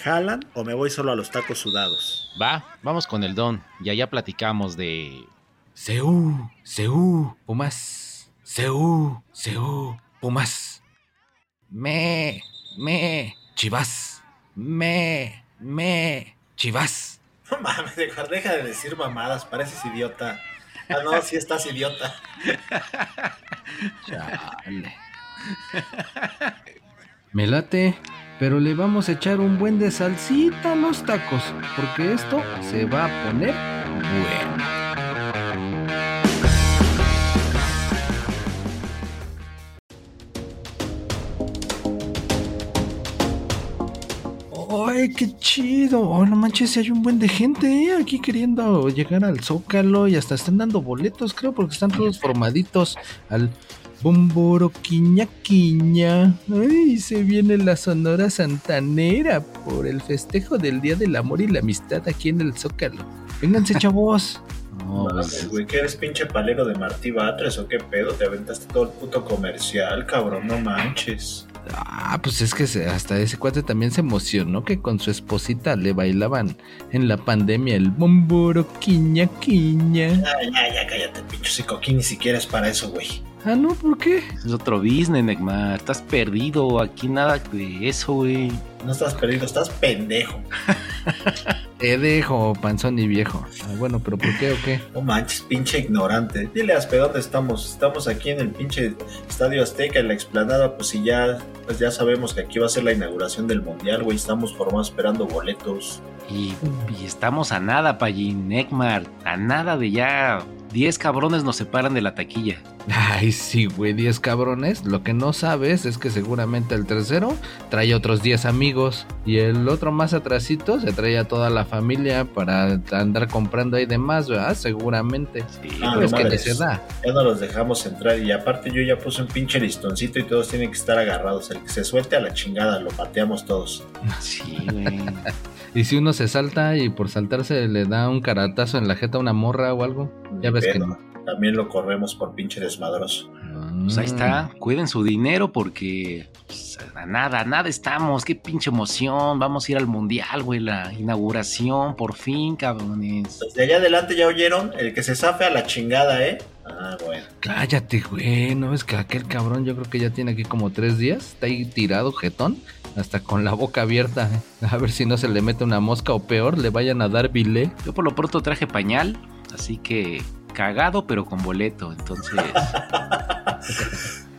jalan o me voy solo a los tacos sudados. Va, vamos con el don y allá platicamos de... Seú, Seú, Pumas. Seú, Seú, Pumas. Me, me, Chivas. Me, me, Chivas. No mames, deja, deja de decir mamadas, pareces idiota. Ah, no, sí estás idiota. Chale. Me late, pero le vamos a echar un buen de salsita a los tacos, porque esto se va a poner bueno. ¡Ay, qué chido! Oh, no manches, hay un buen de gente ¿eh? aquí queriendo llegar al Zócalo y hasta están dando boletos, creo, porque están todos formaditos al Bomboro Quiña Quiña. ¡Ay, se viene la Sonora Santanera por el festejo del Día del Amor y la Amistad aquí en el Zócalo! ¡Vénganse, chavos! No, güey, ¿qué eres pinche palero de Martí Batres o qué pedo? Te aventaste todo el puto comercial, cabrón, no manches. Ah, pues es que hasta ese cuate también se emocionó que con su esposita le bailaban en la pandemia el bomboro quiña quiña. Ya, ya, ya, cállate, pinche psicoquín, ni siquiera es para eso, güey. Ah, no, ¿por qué? es otro business, Neymar. Estás perdido. Aquí nada de eso, güey. No estás perdido, estás pendejo. Te dejo, panzón y viejo. Ah, bueno, pero ¿por qué o qué? No manches, pinche ignorante. Dile a Aspe dónde estamos. Estamos aquí en el pinche Estadio Azteca, en la explanada. Pues si ya, pues ya sabemos que aquí va a ser la inauguración del mundial, güey. Estamos formados esperando boletos. Y, y estamos a nada, Pallín, Neymar. A nada de ya. 10 cabrones nos separan de la taquilla. Ay, sí, güey, 10 cabrones. Lo que no sabes es que seguramente el tercero trae otros 10 amigos. Y el otro más atrasito se trae a toda la familia para andar comprando ahí demás, ¿verdad? Seguramente. Sí, Ah, Pues no que se da. Ya no los dejamos entrar. Y aparte, yo ya puse un pinche listoncito y todos tienen que estar agarrados. El que se suelte a la chingada, lo pateamos todos. sí, güey. Y si uno se salta y por saltarse le da un caratazo en la jeta a una morra o algo, ya Ni que no. También lo corremos por pinche desmadroso. Pues ahí está. Cuiden su dinero porque pues, a nada, a nada estamos. Qué pinche emoción. Vamos a ir al mundial, güey. La inauguración, por fin, cabrones. Desde allá adelante ya oyeron, el que se zafe a la chingada, ¿eh? Ah, bueno. Cállate, güey. ¿No ves que aquel cabrón yo creo que ya tiene aquí como tres días? Está ahí tirado, jetón. Hasta con la boca abierta. ¿eh? A ver si no se le mete una mosca o peor, le vayan a dar bilé. Yo por lo pronto traje pañal, así que cagado pero con boleto. Entonces,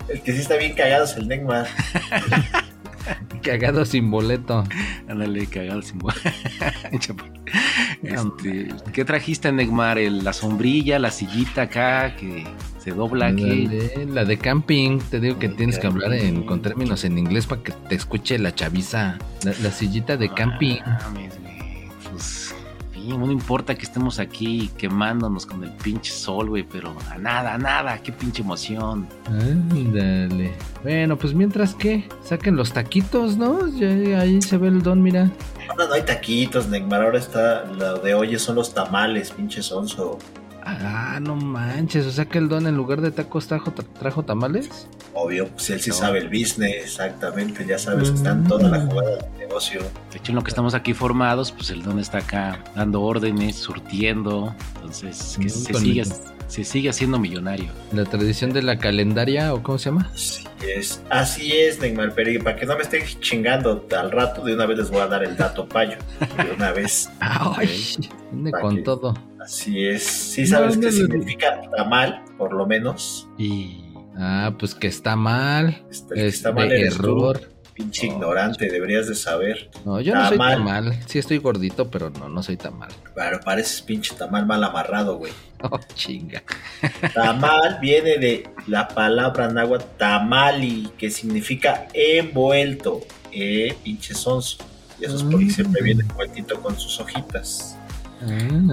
El que sí está bien cagado es el Neymar. Cagado sin boleto. ándale, cagado sin boleto. este, ¿Qué trajiste, Neymar? El- La sombrilla, la sillita acá que se dobla. Ándale, La de camping. Te digo que De tienes que hablar en, camping. con términos en inglés para que te escuche la chaviza. La, la sillita de camping. Ah, güey. Pues, sí, no importa que estemos aquí quemándonos con el pinche sol, güey, pero a nada, a nada, qué pinche emoción. Ándale. Bueno, pues mientras que saquen los taquitos, ¿no? Ya ahí se ve el don, mira. Ahora no hay taquitos, Neymar. Ahora está, lo de hoy son los tamales, pinche sonso. Ah, no manches. O sea que el don en lugar de tacos trajo, tra- trajo tamales. Obvio, pues él sí No. sabe el business, exactamente. Ya sabes que está en toda la jugada del negocio. De hecho, en lo que estamos aquí formados, pues el don está acá dando órdenes, surtiendo. Entonces, que Mm, se, el- se sigue haciendo millonario. La tradición de la calendaria, o cómo se llama. Así es, así es, Neymar. Pero y para que no me estén chingando al rato, de una vez les voy a dar el dato payo. De una vez. Ay, viene con que- todo. Así es. Sí sabes no, qué no. significa tamal, por lo menos. Y Ah, pues que está mal. Este, el que Es está mal de eres tú, error. pinche Oh. ignorante, deberías de saber. No, yo no soy Tamal. tan mal. Sí estoy gordito, pero no, no soy tan mal. Pero pareces pinche tamal mal amarrado, güey. Oh, chinga. Tamal viene de la palabra náhuatl tamali, que significa envuelto. eh, pinche sonso. Y eso es porque siempre viene cuentito con sus hojitas.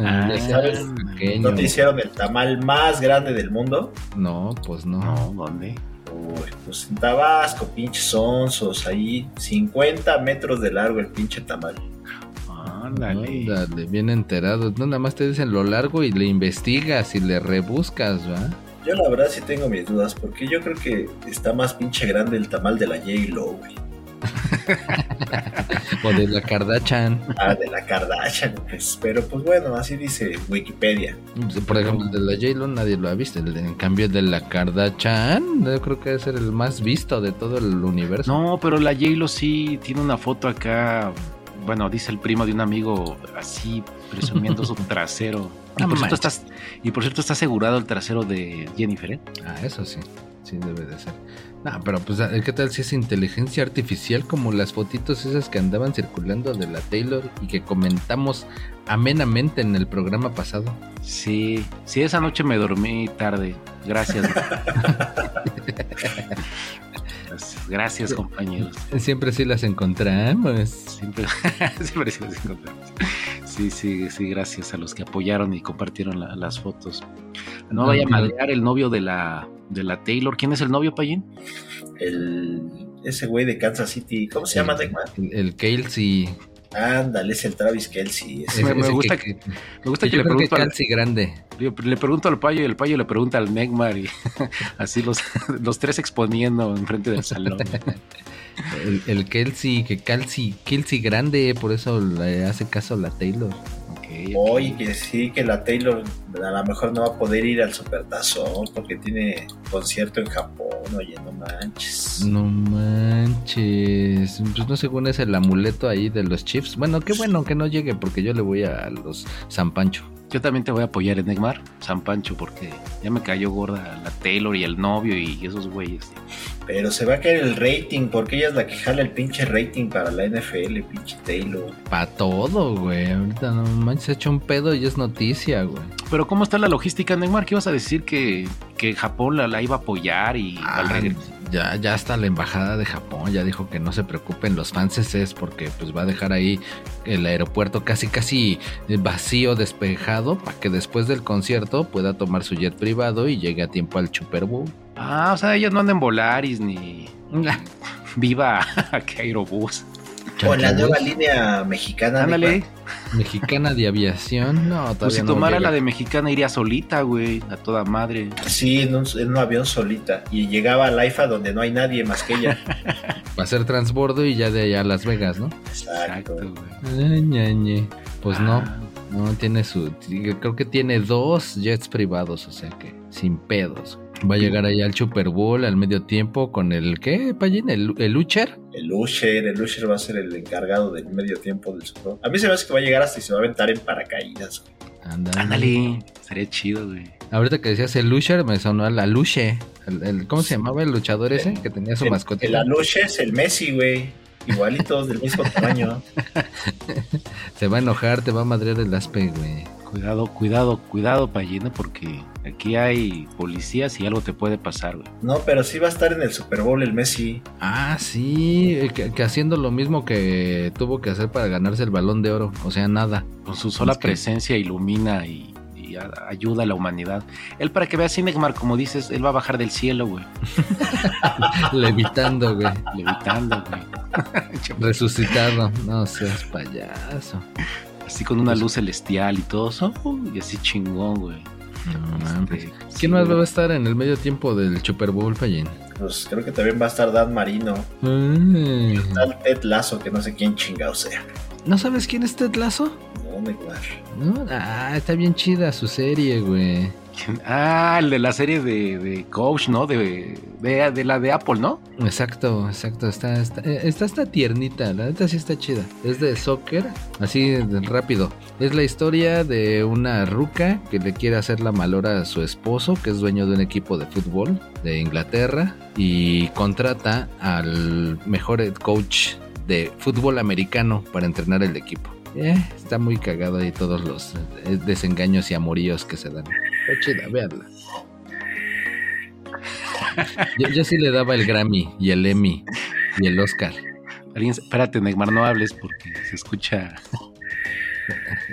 Ah, sabes, pequeño. ¿No te hicieron el tamal más grande del mundo? No, pues no. No, ¿dónde? Uy, pues en Tabasco, pinches sonsos, ahí 50 metros de largo el pinche tamal. Ándale. Ándale, bien enterado. No, nada más te dicen lo largo y le investigas y le rebuscas, ¿va? Yo la verdad sí tengo mis dudas, porque yo creo que está más pinche grande el tamal de la J-Lo, güey. O de la Kardashian. Ah, de la Kardashian, pues. Pero pues bueno, así dice Wikipedia. Por ejemplo, el de la J-Lo nadie lo ha visto. El de- en cambio, el de la Kardashian, yo creo que debe ser el más visto de todo el universo. No, pero la J-Lo sí tiene una foto acá. Bueno, dice el primo de un amigo así presumiendo su trasero. Y por, cierto, estás, y por cierto, está asegurado el trasero de Jennifer, ¿eh? Ah, eso sí. Sí, debe de ser. No, pero pues, ¿qué tal si es inteligencia artificial como las fotitos esas que andaban circulando de la Taylor y que comentamos amenamente en el programa pasado? Sí, sí, esa noche me dormí tarde. Gracias. Gracias, compañeros. Siempre sí las encontramos. Siempre, siempre sí las encontramos. Sí, sí, sí, gracias a los que apoyaron y compartieron la- las fotos. No vaya a madrear el novio de la, de la Taylor. ¿Quién es el novio, Payín? El, ese güey de Kansas City, ¿cómo se llama? El, el Kelsey. Ándale, es el Travis Kelsey. ese- Me- gusta que, Me gusta que yo le que pregunto, al, Kelsey grande. le, le pregunto al payo y el payo le pregunta al Neymar y así los, los tres exponiendo enfrente del salón. El, el Kelsey, que Kelsey, Kelsey grande, por eso le hace caso a la Taylor. Ok, ok. Oye, que sí, que la Taylor a lo mejor no va a poder ir al Supertazón porque tiene concierto en Japón, oye, no manches. No manches. Pues no según es el amuleto ahí de los Chiefs. Bueno, qué bueno que no llegue porque yo le voy a los San Pancho. Yo también te voy a apoyar en Neymar, San Pancho, porque ya me cayó gorda la Taylor y el novio y esos güeyes. Pero se va a caer el rating porque ella es la que jala el pinche rating para la NFL, pinche Taylor. Pa' todo, güey. Ahorita no manches, se ha hecho un pedo y es noticia, güey. Pero ¿cómo está la logística, Neymar? ¿Qué ibas a decir que, que Japón la, la iba a apoyar y al Ah, regreso? ya, ya está la embajada de Japón, ya dijo que no se preocupen los franceses porque pues va a dejar ahí el aeropuerto casi casi vacío, despejado, para que después del concierto pueda tomar su jet privado y llegue a tiempo al Super Bowl. Ah, o sea, ellos no andan en Volaris ni viva a Aerobús. O la Chanchabús, nueva línea mexicana. Ándale. Neymar. Mexicana de aviación, no, todavía Pues si no tomara llega. la de mexicana iría solita, güey, a toda madre. Sí, en un, en un avión solita. Y llegaba a Laifa donde no hay nadie más que ella. Va a ser transbordo y ya de allá a Las Vegas, ¿no? Exacto. güey. Ñañe. Pues no, Ah, no tiene su. Creo que tiene dos jets privados, o sea que sin pedos. Va a llegar allá al Super Bowl al medio tiempo con el. ¿Qué, Payín? ¿El, el Ucher? El Usher, el Usher va a ser el encargado del medio tiempo del Super Bowl. A mí se me hace que va a llegar hasta y se va a aventar en paracaídas. güey. Ándale. Ándale, sería chido, güey. Ahorita que decías el Usher, me sonó a la Luche. El, el- ¿Cómo se llamaba el luchador ese? Que tenía su mascota. el Aluche es el Messi, güey. Igualitos, del mismo tamaño. Se va a enojar, te va a madrear el aspe, güey. Cuidado, cuidado, cuidado, Payina, porque aquí hay policías y algo te puede pasar, güey. No, pero sí va a estar en el Super Bowl el Messi. Ah, sí, eh, que, que haciendo lo mismo que tuvo que hacer para ganarse el balón de oro. O sea, nada. Con su sola Es que- presencia ilumina y, y a- ayuda a la humanidad. Él, para que veas Cinegmar, como dices, él va a bajar del cielo, güey. Levitando, güey. Levitando, güey. Resucitado. No seas payaso. Así con una luz celestial y todo eso. Y así chingón, güey. No mames. Este, sí, ¿Quién más güey. va a estar en el medio tiempo del Super Bowl, Payín? Pues creo que también va a estar Dan Marino. Ay. Tal Ted Lazo, que no sé quién chingado sea. ¿No sabes quién es Ted Lasso? No, Neymar. No, ah, está bien chida su serie, güey. Ah, el de la serie de, Coach, ¿no? De, de, la de Apple, ¿no? Exacto, exacto. Eh, está, está tiernita, la neta sí está chida. Es de soccer, así rápido. Es la historia de una ruca que le quiere hacer la malora a su esposo, que es dueño de un equipo de fútbol de Inglaterra, y contrata al mejor coach de fútbol americano para entrenar el equipo. Eh, está muy cagado ahí todos los eh, desengaños y amoríos que se dan. Está chida, véanla. Yo, yo sí le daba el Grammy y el Emmy y el Oscar. Espérate, Neymar, no hables porque se escucha.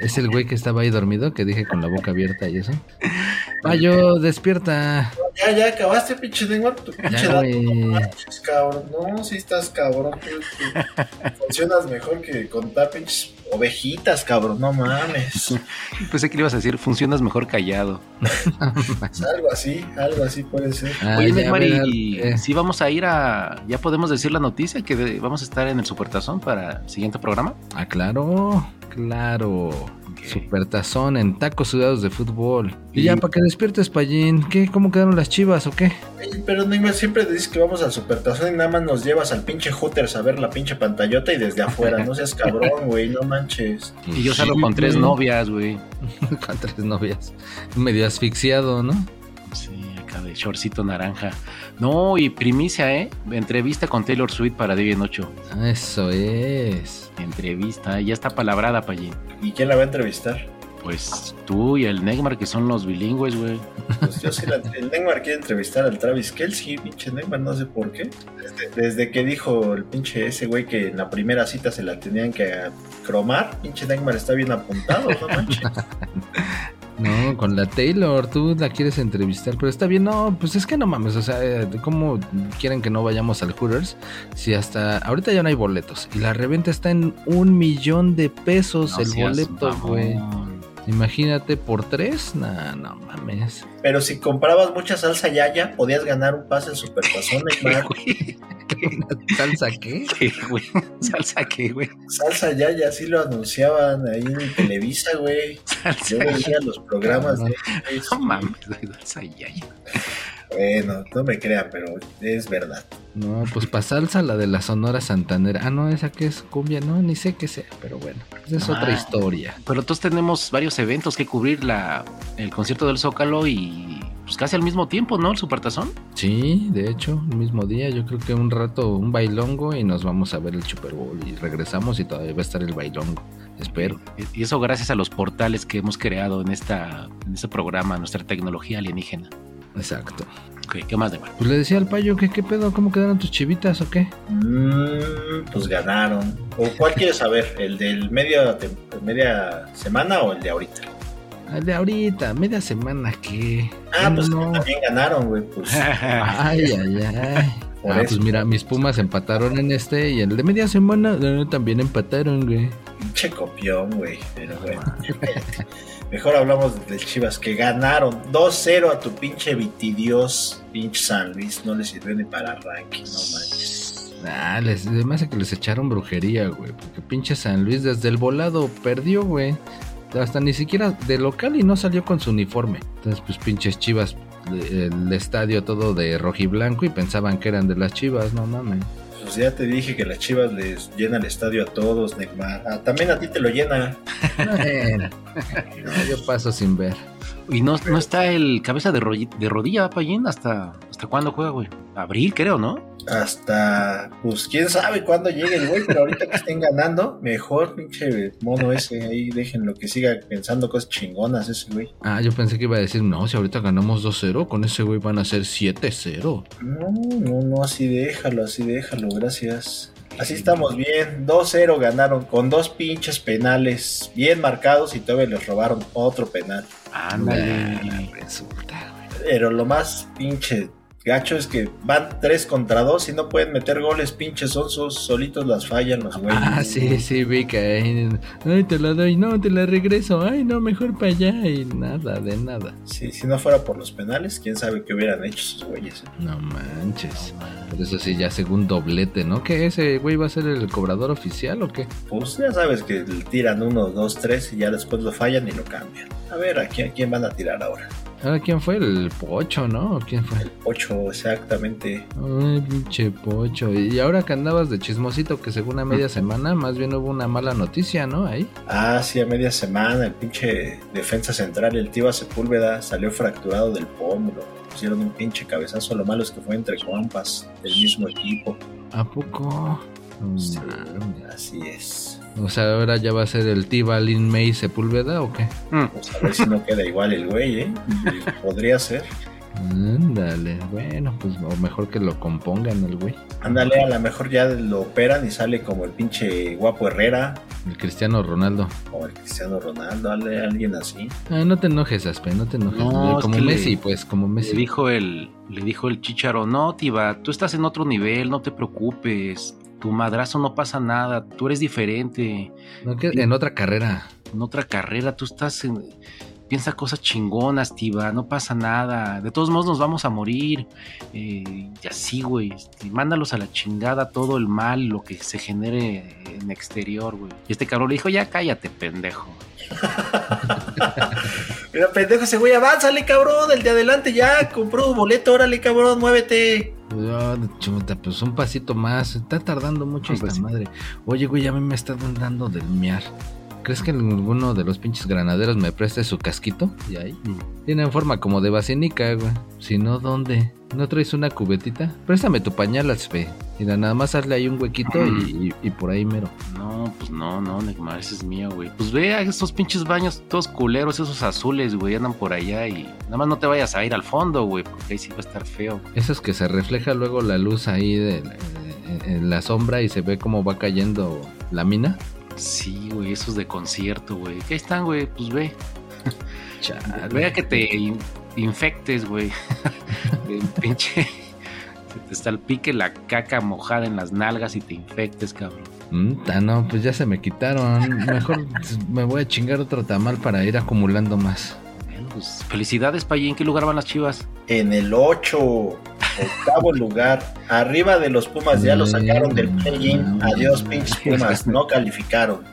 Es el güey que estaba ahí dormido, que dije con la boca abierta y eso. Payo, despierta. Ya, ya acabaste, pinche Neymar. Tu pinche Ya, dato, güey. no manches, cabrón. No, si estás cabrón. tú, tú Funcionas mejor que contar pinches ovejitas, cabrón. No mames. Pensé que le ibas a decir, funcionas mejor callado. algo así, algo así puede ser. Ah, Oye, ya, y eh, si vamos a ir a. Ya podemos decir la noticia que de- vamos a estar en el Supertazón para el siguiente programa. Ah, claro, claro. Supertazón en tacos sudados de fútbol. Y, Y- ya, para que despiertes, Payín. ¿Qué? ¿Cómo quedaron las chivas o qué? Pero Neymar siempre dices que vamos al supertazón y nada más nos llevas al pinche Hooters a ver la pinche pantallota y desde afuera. No seas cabrón, güey, no manches. Y yo salgo Sí, con tres novias, güey. con tres novias. Medio asfixiado, ¿no? Shortcito naranja. No, y primicia, ¿eh? Entrevista con Taylor Swift para Divien 8. Eso es. Entrevista, ya está palabrada, Pallín. ¿Y quién la va a entrevistar? Pues tú y el Neymar, que son los bilingües, güey. Pues yo sí la, el Neymar quiere entrevistar al Travis Kelsey, pinche Neymar, no sé por qué. Desde, desde que dijo el pinche ese güey que en la primera cita se la tenían que cromar, pinche Neymar está bien apuntado, no manches. No, con la Taylor, tú la quieres entrevistar, pero está bien, no, pues es que no mames, o sea, eh, ¿cómo quieren que no vayamos al Hooters? Si hasta ahorita ya no hay boletos y la reventa está en un millón de pesos No el boleto, güey. Imagínate por tres, nah, no mames. Pero si comprabas mucha salsa yaya, podías ganar un pase al supertazón, ¿Salsa qué? ¿Qué, güey? ¿Salsa qué, güey? Salsa yaya, así lo anunciaban ahí en Televisa, güey. Salsa Yo veía los programas de... No mames, güey, salsa ya, ya. Bueno, no me crean, pero es verdad. No, pues para salsa la de la Sonora Santanera. Ah, no, esa que es cumbia, no, ni sé qué sea, pero bueno, esa es Ah. otra historia. Pero entonces tenemos varios eventos que cubrir la, el concierto del Zócalo y pues casi al mismo tiempo, ¿no? El Supertazón. Sí, de hecho, el mismo día, yo creo que un rato, un bailongo y nos vamos a ver el Super Bowl y regresamos y todavía va a estar el bailongo. Espero. Y eso gracias a los portales que hemos creado en, esta, en este programa, nuestra tecnología alienígena. Exacto. Ok, ¿Qué más de mal? Pues le decía al payo que qué pedo, cómo quedaron tus chivitas o qué. Mm, pues ganaron. ¿O cuál quieres saber? ¿El del media, tem- media semana o el de ahorita? Ah, de ahorita, media semana que. Ah, pues no. también ganaron, güey. Pues Ay, ay, ay. Por Ah, eso. pues mira, mis pumas empataron en este y en el de media semana eh, también empataron, güey. pinche copión, güey. Pero bueno. Mejor hablamos del Chivas que ganaron 2-0 a tu pinche vitidios, pinche San Luis. No le sirvió ni para arranque, no manches. Ah, les, me hace que les echaron brujería, güey. Porque pinche San Luis desde el volado perdió, güey. Hasta ni siquiera de local y no salió con su uniforme. Entonces, pues pinches chivas, el estadio todo de rojiblanco y pensaban que eran de las chivas, no mames. Pues ya te dije que las Chivas les llena el estadio a todos, Neymar. Ah, también a ti te lo llena. No, yo paso sin ver. Y no, no está el cabeza de, de rodilla, Payín, hasta, hasta cuándo juega, güey. Abril, creo, ¿no? Hasta, pues quién sabe cuándo llegue el güey, pero ahorita que estén ganando, mejor pinche mono ese ahí, déjenlo que siga pensando cosas chingonas ese güey. Ah, yo pensé que iba a decir, no, si ahorita ganamos 2-0, con ese güey van a ser 7-0. No, no, no, así déjalo, así déjalo, gracias. Así estamos bien, 2-0 ganaron con dos pinches penales bien marcados y todavía les robaron otro penal. Ándale. Nah, resulta, güey. Pero lo más pinche gacho es que van 3 contra 2 y no pueden meter goles, pinches son sus solitos las fallan los güeyes. Ah, sí, sí, vi que ay, te la doy, no, te la regreso, ay, no, mejor para allá y nada, de nada. Sí, si no fuera por los penales, quién sabe qué hubieran hecho esos güeyes. ¿eh? No manches. Por eso sí, ya según doblete, ¿no? ¿Que ese güey va a ser el cobrador oficial o qué? Pues ya sabes que tiran uno, dos, tres y ya después lo fallan y lo cambian. A ver, ¿a quién, a quién van a tirar ahora? Ahora, ¿quién fue? El Pocho, ¿no? ¿O quién fue? Ocho, exactamente. Ay, pinche Pocho. Y ahora que andabas de chismosito, que según a media semana, más bien hubo una mala noticia, ¿no? Ahí. Ah, sí, a media semana, el pinche defensa central, el Tiva Sepúlveda, salió fracturado del pómulo. Pusieron un pinche cabezazo, lo malo es que fue entre compas del mismo equipo. ¿A poco? Sí, mames. así es. O sea, ahora ya va a ser el Tiva Lin May Sepúlveda o qué? Mm, Pues a ver si no queda igual el güey, ¿eh? Podría ser. Ándale, bueno, pues o mejor que lo compongan el güey. Ándale, a lo mejor ya lo operan y sale como el pinche guapo Herrera El Cristiano Ronaldo. o el Cristiano Ronaldo, dale, alguien así. Ah, no te enojes, Aspe, no te enojes. No, es como le- Messi, pues, como Le Messi. dijo el, le dijo el chicharo, no, Tiba, tú estás en otro nivel, no te preocupes. Tu madrazo no pasa nada, tú eres diferente. No, que en otra carrera. En otra carrera, tú estás en. Piensa cosas chingonas, Tiba, no pasa nada. De todos modos, nos vamos a morir. Eh, y así, güey. este, mándalos a la chingada todo el mal, lo que se genere en exterior, güey. Y este cabrón le dijo, ya cállate, pendejo. Mira, pendejo ese güey, avánzale, cabrón, el de adelante ya, compró un boleto, órale, cabrón, muévete. Chuta, pues un pasito más. Está tardando mucho esta pasito. madre. Oye, güey, a mí me está dando del miar. ¿Crees que alguno de los pinches granaderos me preste su casquito? Y ahí. Tienen forma como de vacinica, güey. Si no, ¿dónde? ¿No traes una cubetita? Préstame tu pañal, Aspe. Mira, nada más hazle ahí un huequito y, y- y por ahí mero. No, pues no, no, Neymar, ese es mío, güey. Pues ve a esos pinches baños todos culeros, esos azules, güey, andan por allá y nada más no te vayas a ir al fondo, güey, porque ahí sí va a estar feo. Esos que se refleja luego la luz ahí de, en la sombra y se ve cómo va cayendo la mina. Sí, güey, esos de concierto, güey. ¿Qué están, güey? Pues ve. Chale. Vea que te in- infectes, güey. El pinche. Se te salpique la caca mojada en las nalgas y te infectes, cabrón. No, pues ya se me quitaron. Mejor me voy a chingar otro tamal para ir acumulando más. Bueno, pues felicidades, Payín. ¿En qué lugar van las chivas? En el 8, octavo lugar, arriba de los Pumas, ya lo sacaron del play-in. Adiós, pinches Pumas, no calificaron.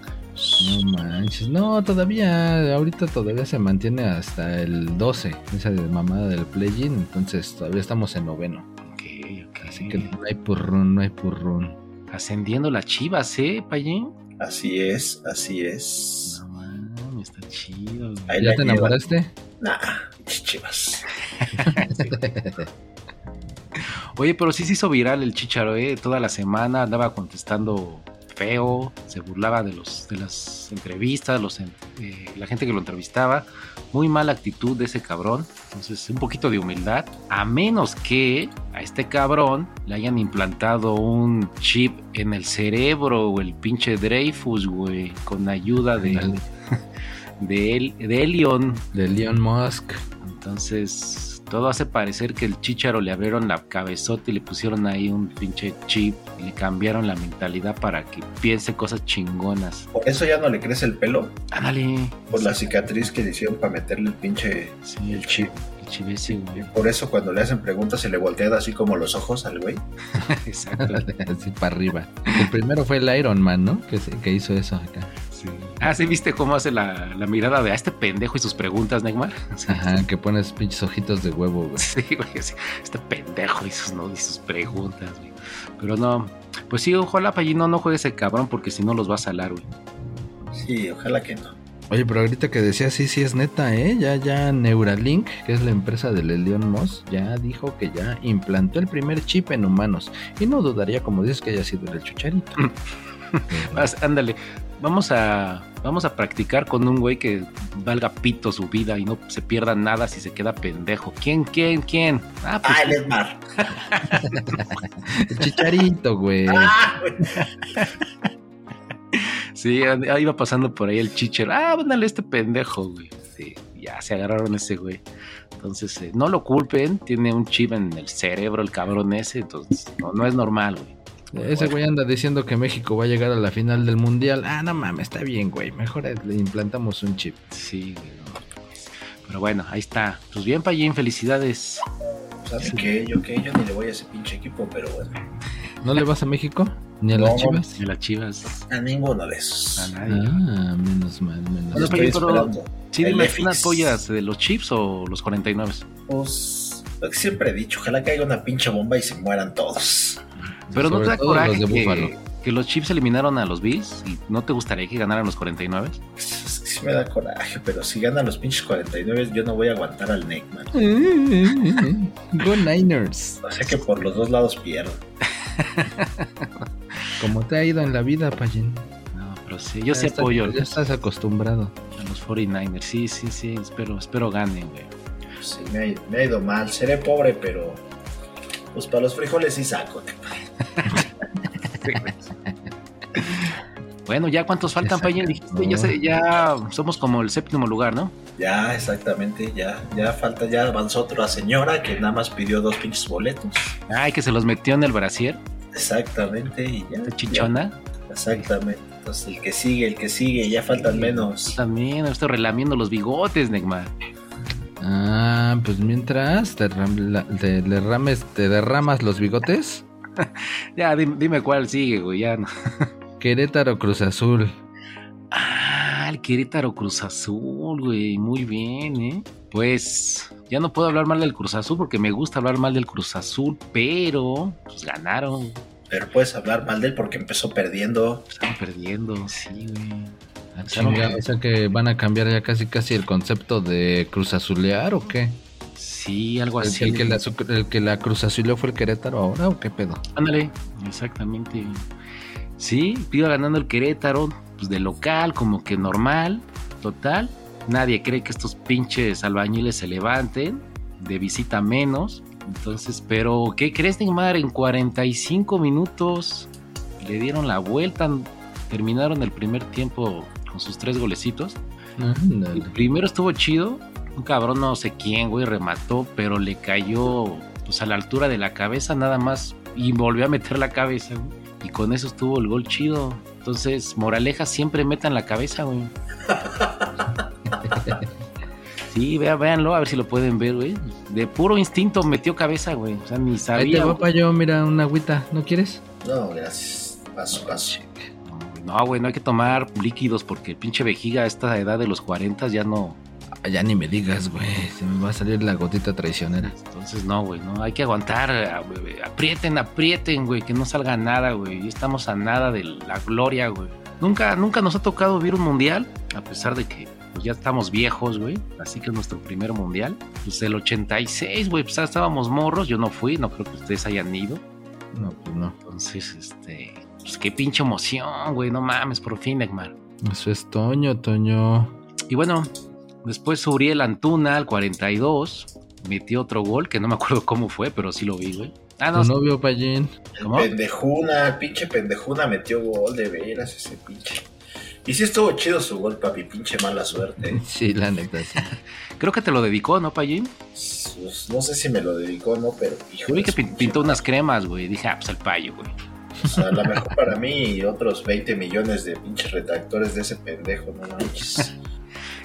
No manches, no, todavía, ahorita todavía se mantiene hasta el 12, esa de mamada del play-in, entonces todavía estamos en noveno. Ok, ok. Así que no hay purrún, no hay purrún. Ascendiendo las chivas, ¿eh, Payín? Así es, así es. No mames, está chido. ¿Ya te enamoraste? Nah, pinches chivas. Oye, pero sí se hizo viral el chicharo, ¿eh? Toda la semana andaba contestando feo, se burlaba de los de las entrevistas, los eh, la gente que lo entrevistaba. Muy mala actitud de ese cabrón. Entonces, un poquito de humildad. A menos que a este cabrón le hayan implantado un chip en el cerebro o el pinche Dreyfus, güey, con ayuda de, Ándale. de, él, de Elion. De Elon Musk. Entonces, todo hace parecer que el chicharo le abrieron la cabezota y le pusieron ahí un pinche chip y le cambiaron la mentalidad para que piense cosas chingonas. Por eso ya no le crece el pelo, Ándale. por la cicatriz que le hicieron para meterle el pinche Sí, el chip. el chip ese, güey. por eso cuando le hacen preguntas se le voltean así como los ojos al güey. Exacto. Así para arriba. El primero fue el Iron Man, ¿no? Que hizo eso acá. Sí. Ah, ¿sí viste cómo hace la, la mirada de a este pendejo y sus preguntas, Neymar? Ajá, que pones pinches ojitos de huevo, güey. Sí, güey, sí, este pendejo y sus, ¿no? y sus preguntas, güey. Pero no, pues sí, ojalá Pallino no juegue ese cabrón porque si no los va a salar, güey. Sí, ojalá que no. Oye, pero ahorita que decía, sí, sí es neta, ¿eh? Ya, ya Neuralink, que es la empresa del Elon Musk, ya dijo que ya implantó el primer chip en humanos. Y no dudaría, como dices, que haya sido el chucharito. Vas, ándale, vamos a, vamos a practicar con un güey que valga pito su vida y no se pierda nada si se queda pendejo. ¿Quién, quién, quién? Ah, pues Ah, el Edmar. el chicharito, güey. Ah, güey. sí, ahí iba pasando por ahí el chicher. Ah, ándale, este pendejo, güey. Sí, ya se agarraron ese güey. Entonces, eh, no lo culpen, tiene un chip en el cerebro el cabrón ese, entonces no, no es normal, güey. Ese güey anda diciendo que México va a llegar a la final del mundial. Ah, no mames, está bien, güey. Mejor le implantamos un chip. Sí, güey. no. Pero bueno, ahí está. Pues bien, Payín, felicidades. ¿Sabe qué? Yo qué, yo ni le voy a ese pinche equipo, pero bueno. ¿No le vas a México? ¿Ni a No, las chivas? De las chivas. A ninguno de A esos. nadie. Ah, menos mal, menos Bueno, mal. estoy pero-. Sí. ¿una apoyas de los chips o los 49? Pues lo que siempre he dicho, ojalá caiga una pinche bomba y se mueran todos. Pero no te da coraje los que, Búfalo. que los chips eliminaron a los Bills y no te gustaría que ganaran los 49? Es que sí me da coraje, pero si ganan los pinches 49 yo no voy a aguantar al Neckman. Go Niners. O sea que por los dos lados pierdo. Como te ha ido en la vida, Payín. No, pero sí, yo sí Ya estás- apoyo a Ya los, estás acostumbrado. a los 49ers. Sí, sí, sí, espero, espero ganen, güey. sí, me ha, me ha ido mal. Seré pobre, pero pues para los frijoles sí saco. Bueno, ya cuántos faltan. Payín? Dijiste, ya, se- ya somos como el séptimo lugar, ¿no? Ya, exactamente, ya, ya falta, ya avanzó otra señora que nada más pidió dos pinches boletos. Ay, que se los metió en el brasier, Exactamente, y ya. chichona. ya, exactamente. Entonces el que sigue, el que sigue, ya faltan menos. También, estoy relamiendo los bigotes, Neymar. Ah, pues mientras te, te derrames, te derramas los bigotes. Ya, dime, dime cuál sigue, güey, ya no. Querétaro Cruz Azul. Ah, el Querétaro Cruz Azul, güey. Muy bien, ¿eh? Pues ya no puedo hablar mal del Cruz Azul porque me gusta hablar mal del Cruz Azul, pero pues ganaron, Pero puedes hablar mal de él porque empezó perdiendo. estaban perdiendo, sí, güey. Chinga, o sea que van a cambiar ya casi casi el concepto de Cruz Azulear o qué? Sí, algo ¿El, así. el que la, el que la Cruz Azuleó fue el Querétaro ahora o qué pedo? Ándale, exactamente. Sí, iba ganando el Querétaro, pues de local, como que normal, total. Nadie cree que estos pinches albañiles se levanten, de visita menos. Entonces, pero ¿qué crees, Neymar? En 45 minutos le dieron la vuelta, terminaron el primer tiempo con sus tres golecitos. El primero estuvo chido. Un cabrón no sé quién, güey, remató, pero le cayó pues a la altura de la cabeza nada más y volvió a meter la cabeza, güey. Y con eso estuvo el gol chido. Entonces, moraleja, siempre metan la cabeza, güey. Sí, vea, véanlo, a ver si lo pueden ver, güey. De puro instinto metió cabeza, güey. O sea, ni Ahí te sabía. va pa' yo, mira, una agüita, ¿no quieres? No, gracias. Paso, paso. No, güey, No, güey, no hay que tomar líquidos porque el pinche vejiga a esta edad de los 40 ya no. Ya ni me digas, güey, se me va a salir la gotita traicionera. Entonces, no, güey, no, hay que aguantar. güey, Aprieten, aprieten, güey, que no salga nada, güey. Ya estamos a nada de la gloria, güey. Nunca, nunca nos ha tocado vivir un mundial, a pesar de que pues, ya estamos viejos, güey. Así que es nuestro primer mundial. Pues el 86, güey, pues estábamos morros. Yo no fui, no creo que ustedes hayan ido. No, pues no. Entonces, este, pues qué pinche emoción, güey, no mames, por fin, Neymar. Eso es Toño, Toño. Y bueno, después Uriel Antuna al 42 metió otro gol que no me acuerdo cómo fue, pero sí lo vi, güey. Ah, no, Tu novio, Payín. ¿cómo? Pendejuna, pinche pendejuna metió gol de veras ese pinche. Y sí estuvo chido su gol, papi, pinche mala suerte. Sí, la neta, sí. Creo que te lo dedicó, ¿no, Payín? Pues, no sé si me lo dedicó o no, pero hijo Yo vi que pinche pintó unas cremas, güey. Dije, ah, pues el payo, güey. O sea, a lo mejor para mí y otros 20 millones de pinches redactores de ese pendejo, no manches.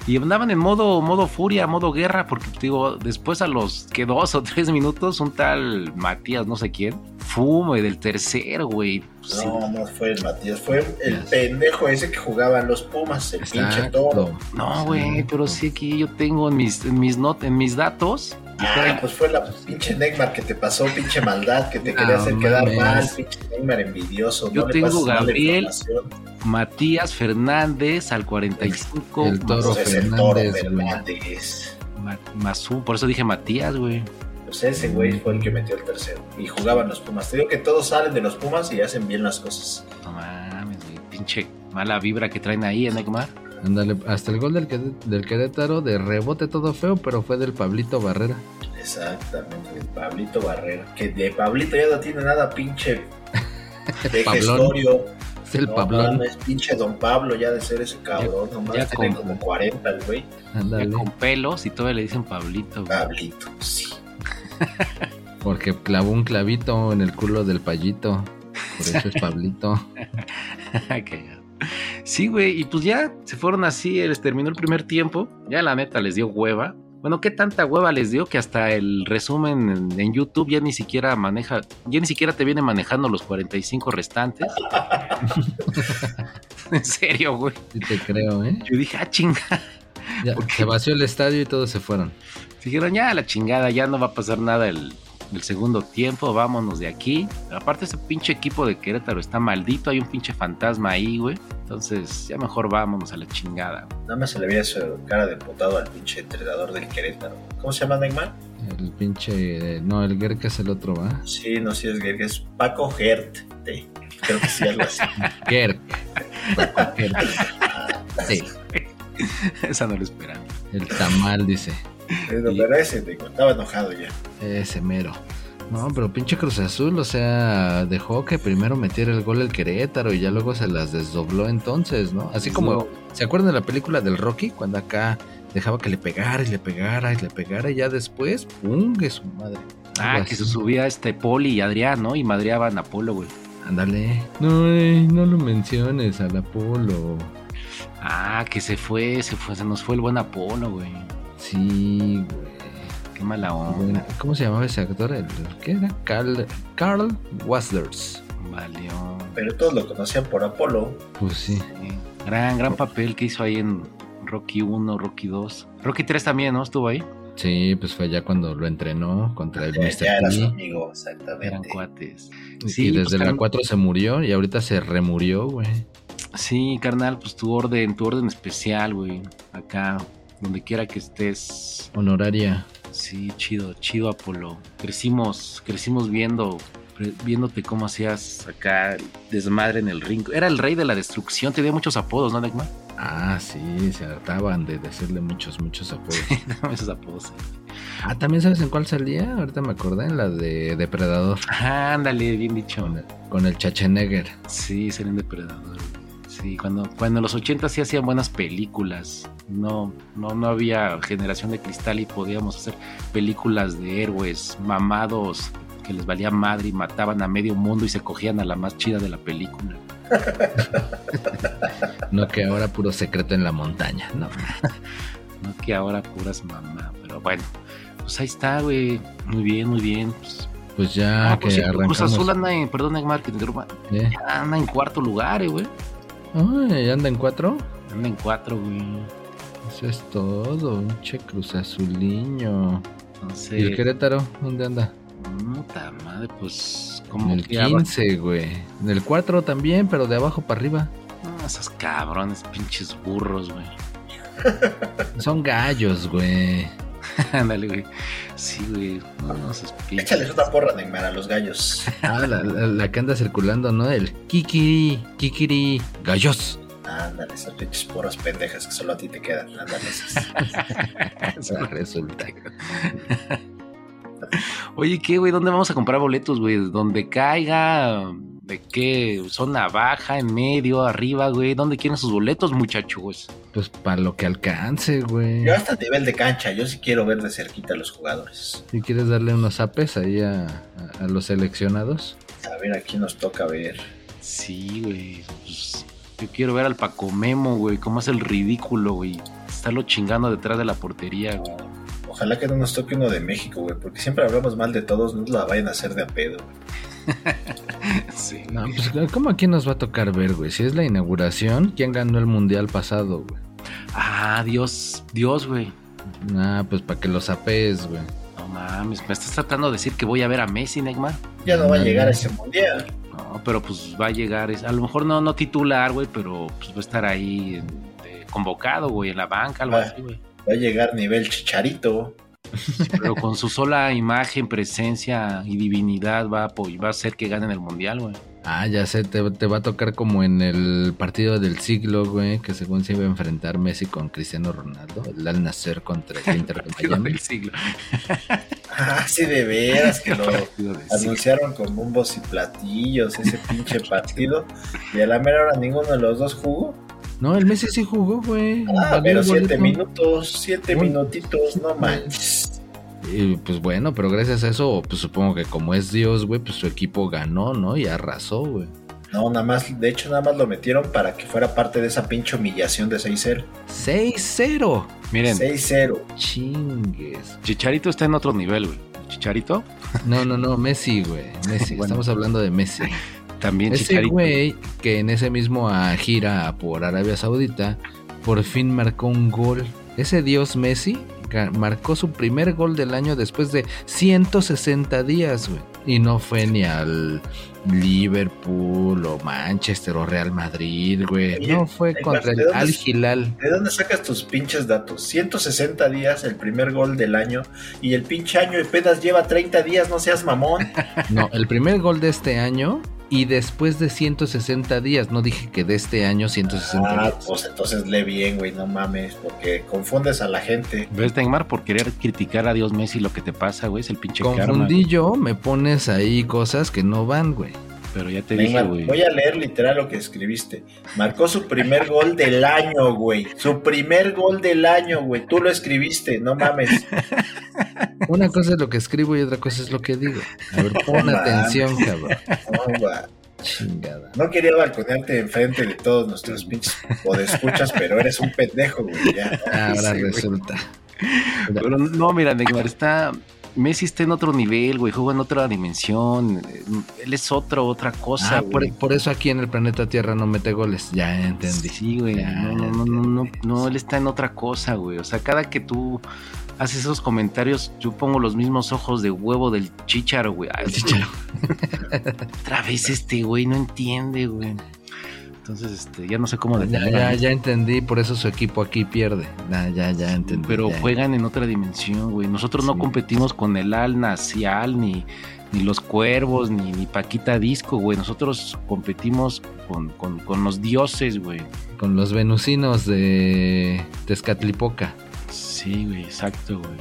Y andaban en modo, modo furia, modo guerra, porque digo, después a los que dos o tres minutos, un tal Matías, no sé quién, fumo y del tercero, güey. Pues, sí. No, no fue el Matías, fue el pendejo ese que jugaba en los Pumas, el pinche toro. Exacto. No, güey, Exacto. pero sí aquí yo tengo en mis, en mis, not en mis datos. Pues fue la pinche Neymar que te pasó, pinche maldad, que te No quería hacer quedar mal, pinche Neymar envidioso. Yo no le tengo Gabriel. Matías Fernández al 45. El toro Pues es el toro Fernández. Fernández. Ma- Mazú, por eso dije Matías, güey. Pues ese güey fue el que metió el tercero. Y jugaban los Pumas. Te digo que todos salen de los Pumas y hacen bien las cosas. No mames, güey. Pinche mala vibra que traen ahí en Neymar. Ándale, hasta el gol del, del Querétaro de rebote todo feo, pero fue del Pablito Barrera. Exactamente, Pablito Barrera. Que de Pablito ya no tiene nada, pinche. De Pablón. gestorio. Es el No Pablón. mames, pinche don Pablo ya de ser ese cabrón. Nomás ya tiene con- como 40 el güey. Ya con pelos y todavía le dicen Pablito, güey. Pablito, sí. Porque clavó un clavito en el culo del payito. Por eso es Pablito. Cagado. Sí, güey, y pues ya se fueron así, les terminó el primer tiempo, ya la neta les dio hueva. Bueno, qué tanta hueva les dio que hasta el resumen en, en YouTube ya ni siquiera maneja, ya ni siquiera te viene manejando los 45 restantes. en serio, güey. Sí te creo, ¿eh? Yo dije, ah, chinga. Ya, se vació el estadio y todos se fueron. Dijeron, ya la chingada, ya no va a pasar nada el, el segundo tiempo, vámonos de aquí. Aparte, ese pinche equipo de Querétaro está maldito, hay un pinche fantasma ahí, güey. Entonces, ya mejor vámonos a la chingada. Nada más se le veía su cara de putado al pinche entrenador del Querétaro. ¿Cómo se llama Neymar? El pinche. No, el Gerka es el otro, ¿va? Sí, no sé si es Gerg, es Paco Gert. Sí, Creo que sí, algo así. Gerk. Gerk. Sí, Esa no lo esperaba. el tamal, dice. Pero, pero ese, digo, estaba enojado ya. Ese mero. No, pero pinche Cruz Azul, o sea, dejó que primero metiera el gol el Querétaro y ya luego se las desdobló entonces, ¿no? Así como, ¿se acuerdan de la película del Rocky? Cuando acá dejaba que le pegara y le pegara y le pegara y ya después, ¡pum! que su madre. Ah, que se subía este Poli y Adrián, ¿no? Y madreaban a Polo, güey. Ándale. No, ey, no lo menciones al Apolo. Ah, que se fue, se fue, se nos fue el buen Apolo, güey. Sí, güey. Qué mala onda. ¿Cómo se llamaba ese actor? El, ¿Qué era? Carl, Carl Waslers. Valió. Pero todos lo conocían por Apolo. Pues sí. Sí. Gran, gran papel que hizo ahí en Rocky 1, Rocky 2. Rocky 3 también, ¿no? Estuvo ahí. Sí, pues fue ya cuando lo entrenó contra el Mr. ya era su amigo, Eran exactamente. cuates. y Sí, desde pues, la carn- 4 se murió y ahorita se remurió, güey. Sí, carnal, pues tu orden, tu orden especial, güey. Acá, donde quiera que estés. Honoraria. Sí, chido, chido Apolo. Crecimos, crecimos viendo, viéndote cómo hacías acá desmadre en el ring. Era el rey de la destrucción, tenía muchos apodos, ¿no, Neckman? Ah, sí, se hartaban de decirle muchos, muchos apodos. Esos apodos. sí. ah, ¿también sabes en cuál salía? Ahorita me acordé, en la de Depredador. Ah, ándale, bien dicho. Con el, con el Schwarzenegger. Sí, serían depredador. Sí, cuando, cuando en los 80 sí hacían buenas películas. No, no, no había generación de cristal y podíamos hacer películas de héroes mamados que les valía madre y mataban a medio mundo y se cogían a la más chida de la película. No que ahora puro secreto en la montaña. No. No que ahora puras mamá, pero bueno. Pues ahí está, güey. Muy bien, muy bien. Pues, Pues ya ah, Cruz arrancamos. Azul anda en, perdón, Neymar, que te interrumpa. ¿eh? Anda en cuarto lugar, eh, güey. Ay, anda en cuatro. Anda en cuatro, güey. Eso es todo, un che Cruz Azuliño. Entonces, ¿Y el Querétaro? ¿Dónde anda? Puta madre, pues En como el que aba- 15, güey. En el 4 también, pero de abajo para arriba. Ah, esos cabrones, pinches burros, güey. Son gallos, güey. Ándale, güey. Sí, güey. No, no, esos pinches. Échales una porra, Neymar, a los gallos. Ah, la, la- la que anda circulando, ¿no? El kikiri, kikiri, gallos. Ándale, esas pinches porras pendejas que solo a ti te quedan. Ándale, esas. Ah, Resulta. Oye, ¿qué, güey? ¿Dónde vamos a comprar boletos, güey? ¿Donde caiga? ¿De qué? ¿Zona baja, en medio, arriba, güey? ¿Dónde quieren sus boletos, muchachos? Pues para lo que alcance, güey. Yo hasta nivel de cancha, yo sí quiero ver de cerquita a los jugadores. Si quieres darle unos apes ahí a, a- a los seleccionados. A ver, aquí nos toca ver. Sí, güey. Pues, yo quiero ver al Paco Memo, güey. Cómo es el ridículo, güey. Estarlo chingando detrás de la portería, güey. Ojalá que no nos toque uno de México, güey, porque siempre hablamos mal de todos, no la vayan a hacer de a pedo. Sí. No, pues ¿cómo aquí nos va a tocar ver, güey? Si es la inauguración, ¿quién ganó el mundial pasado, güey? Ah, Dios, Dios, güey. Ah, pues para que los apes, güey. No mames, me estás tratando de decir que voy a ver a Messi, Neymar. Ya no va a llegar a ese mundial. No, pero pues va a llegar, es- a lo mejor no, no titular, güey, pero pues va a estar ahí en- de- convocado, güey, en la banca, algo Ah. así, güey. Va a llegar nivel chicharito. Pero con su sola imagen, presencia y divinidad va a, apo- va a hacer que ganen el mundial, güey. Ah, ya sé, te, te va a tocar como en el partido del siglo, güey, que según se iba a enfrentar Messi con Cristiano Ronaldo, el al nacer contra el Inter de Partido Miami. del siglo. Ah, sí, de veras que lo anunciaron con bombos y platillos ese pinche partido. Y a la mera hora ninguno de los dos jugó. No, el Messi sí jugó, güey. Ah, pero siete boleto. minutos, siete minutitos, no manches. Y pues bueno, pero gracias a eso, pues supongo que como es Dios, güey, pues su equipo ganó, ¿no? Y arrasó, güey. No, nada más, de hecho, nada más lo metieron para que fuera parte de esa pinche humillación de 6-0. 6-0. Miren, 6-0. Chingues. Chicharito está en otro nivel, güey. Chicharito, No, no, no, Messi, güey. Messi, Bueno. estamos hablando de Messi. también Ese Chicharito. güey que en ese mismo ah, gira por Arabia Saudita, por fin marcó un gol. Ese dios Messi marcó su primer gol del año después de 160 días, güey. Y no fue ni al Liverpool o Manchester o Real Madrid, güey. Oye, No fue ¿de contra el Al? Hilal. ¿De dónde sacas tus pinches datos? 160 días, el primer gol del año, y el pinche año apenas lleva 30 días, no seas mamón. No, el primer gol de este año y después de 160 días. No dije que de este año 160 Ah, días. pues entonces lee bien, güey, no mames, porque confundes a la gente. ¿Ves, Neymar? Por querer criticar a Dios Messi lo que te pasa, güey, es el pinche karma. Confundí yo, me pones ahí cosas que no van, güey. Pero ya te dije, Neymar, güey. voy a leer literal lo que escribiste. Marcó su primer gol del año, güey. Su primer gol del año, güey. Tú lo escribiste, no mames. Una cosa es lo que escribo y otra cosa es lo que digo. A ver, pon No atención, cabrón. No. Chingada. No quería balconearte enfrente de todos nuestros pinches podescuchas, pero eres un pendejo, güey. Ya. Ahora Sí, güey. resulta. Pero no, mira, Neymar, está. Messi está en otro nivel, güey, juega en otra dimensión. eh, Él es otro, otra cosa, Ah, por, eso aquí en el planeta Tierra no mete goles. Ya entendí. Sí, güey. Ya, No, no, no, no, no, no, él está en otra cosa, güey. O sea, cada que tú haces esos comentarios, yo pongo los mismos ojos de huevo del chicharo, güey. Ay, Chicharo. Otra vez este güey no entiende, güey. Entonces, este, ya no sé cómo Ya, detener. ya, ya entendí, por eso su equipo aquí pierde. Ya, ya, ya entendí. Pero ya. juegan en otra dimensión, güey. Nosotros no competimos con el Al Nacial, ni, ni los Cuervos, ni, ni Paquita Disco, güey. Nosotros competimos con, con, con los dioses, güey. Con los venusinos de Tezcatlipoca. Sí, güey, exacto, güey.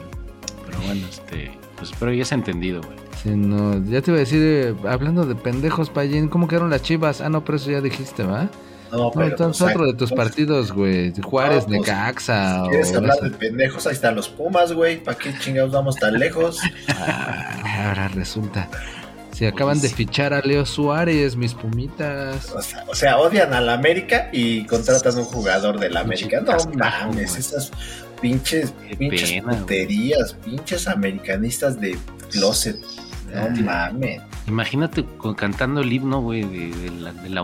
Pero bueno, este, pues espero ya se ha entendido, güey. Sí, no, ya te iba a decir, eh, hablando de pendejos, Payín, ¿cómo quedaron las chivas? Ah, no, pero eso ya dijiste, ¿va? No, No, pero. entonces pues, otro de tus pues, partidos, güey. Juárez, No, pues, Necaxa. si ¿Quieres o hablar eso. de pendejos? Ahí están los Pumas, güey. ¿Para qué chingados vamos tan lejos? Ah, ahora resulta. Se acaban de fichar a Leo Suárez, mis pumitas. O sea, o sea, odian al América y contratan un jugador del América. No mames, esas pinches, pinches pena, puterías, pinches americanistas de closet. No Ah. mames. Imagínate con- cantando el himno, güey, de, de la, de la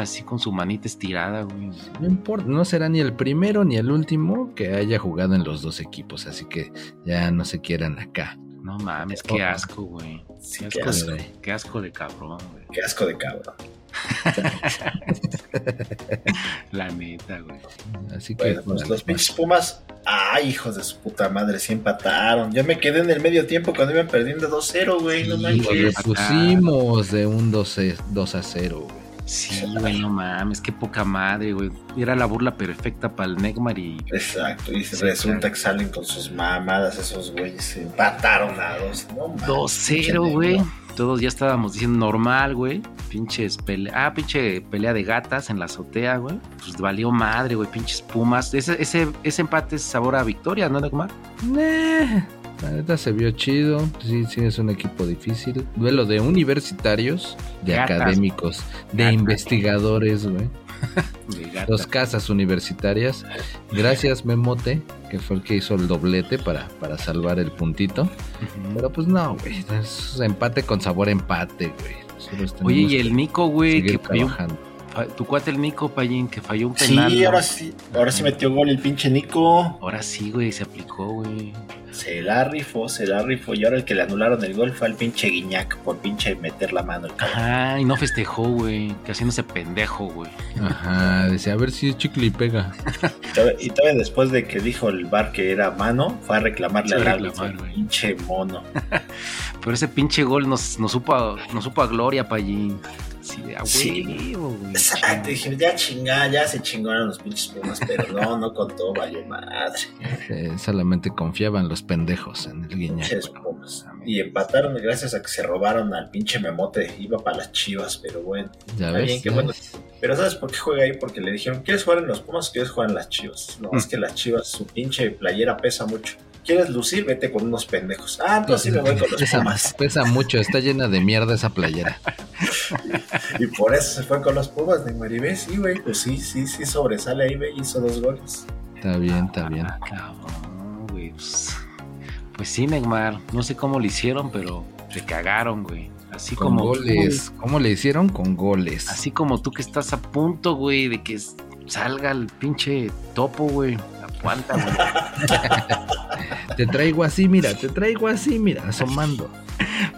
así con su manita estirada, güey. No importa, no será ni el primero ni el último que haya jugado en los dos equipos, así que ya no se quieran acá. No mames, qué asco, güey. Sí, Qué qué asco, asco, de, qué asco de cabrón, güey. qué asco de cabrón. La neta, güey. Así que Bueno, pues los pinches Pumas, ay, hijos de su puta madre, sí empataron. Yo me quedé en el medio tiempo cuando iban perdiendo 2-0, güey. No manches. pusimos de un 12 2 a 0, güey. Sí, güey, no mames, qué poca madre, güey. Era la burla perfecta para el Neymar y Exacto, y Sí, resulta claro. que salen con sus mamadas esos güeyes. Empataron a dos. No mames, 2-0, pinche güey. Todos ya estábamos diciendo normal, güey. Pinches pelea. Ah, pinche pelea de gatas en la azotea, güey. Pues valió madre, güey. Pinches pumas. Ese, ese, ese empate es sabor a victoria, ¿no, Neymar? Nah, la neta se vio chido. Sí, sí, es un equipo difícil. Duelo de universitarios, de Gatas. académicos, de Gatas. investigadores, güey. Dos casas universitarias. Gracias, Memote, que fue el que hizo el doblete para, para salvar el puntito. Pero pues no, güey. Es empate con sabor a empate, güey. Oye, y el Nico, güey, que Tu cuate el Nico, Payín, que falló un penal. Sí, ahora sí, ahora sí metió gol el pinche Nico. Ahora sí, güey, se aplicó, güey. Se la rifó, se la rifó. Y ahora el que le anularon el gol fue al pinche Guiñac por pinche meter la mano. el cabrón. Ajá, y no festejó, güey. Que haciéndose pendejo, güey. Ajá, decía, a ver si es chicle y pega. Y todavía- Y todavía después de que dijo el bar que era mano, fue a reclamarle al reclamar. Pinche mono. Pero ese pinche gol nos, nos, supo, a, nos supo a gloria, Payín. Sí, de a Sí. Exacto, dije, ya chingá, ya se chingaron los pinches pumas, pero no, no contó, valió madre. Eh, solamente confiaban los pendejos en el guiñac. Pinches pumas. Y empataron gracias a que se robaron al pinche memote. Iba para las chivas, pero bueno. Ya ves. bien, qué ya bueno. ves. Pero ¿sabes por qué juega ahí? Porque le dijeron, ¿quieres jugar en los Pumas o quieres jugar en las Chivas? No, es que las Chivas, su pinche playera pesa mucho. ¿Quieres lucir? Vete con unos pendejos. Ah, entonces sí me voy con los Pesa, Pumas. pesa mucho, está llena de mierda esa playera. Y por eso se fue con los Pumas de Maribé. Sí, güey, pues sí, sí, sí sobresale ahí, güey, hizo dos goles. Está bien, está bien. Ah, cabrón, güey. Pues, pues sí, Neymar. No sé cómo lo hicieron, pero te cagaron, güey. Así Con como goles. ¿Cómo le hicieron? Con goles. Así como tú que estás a punto, güey, de que salga el pinche topo, güey. Aguanta, güey. Te traigo así, mira, te traigo así, mira, asomando.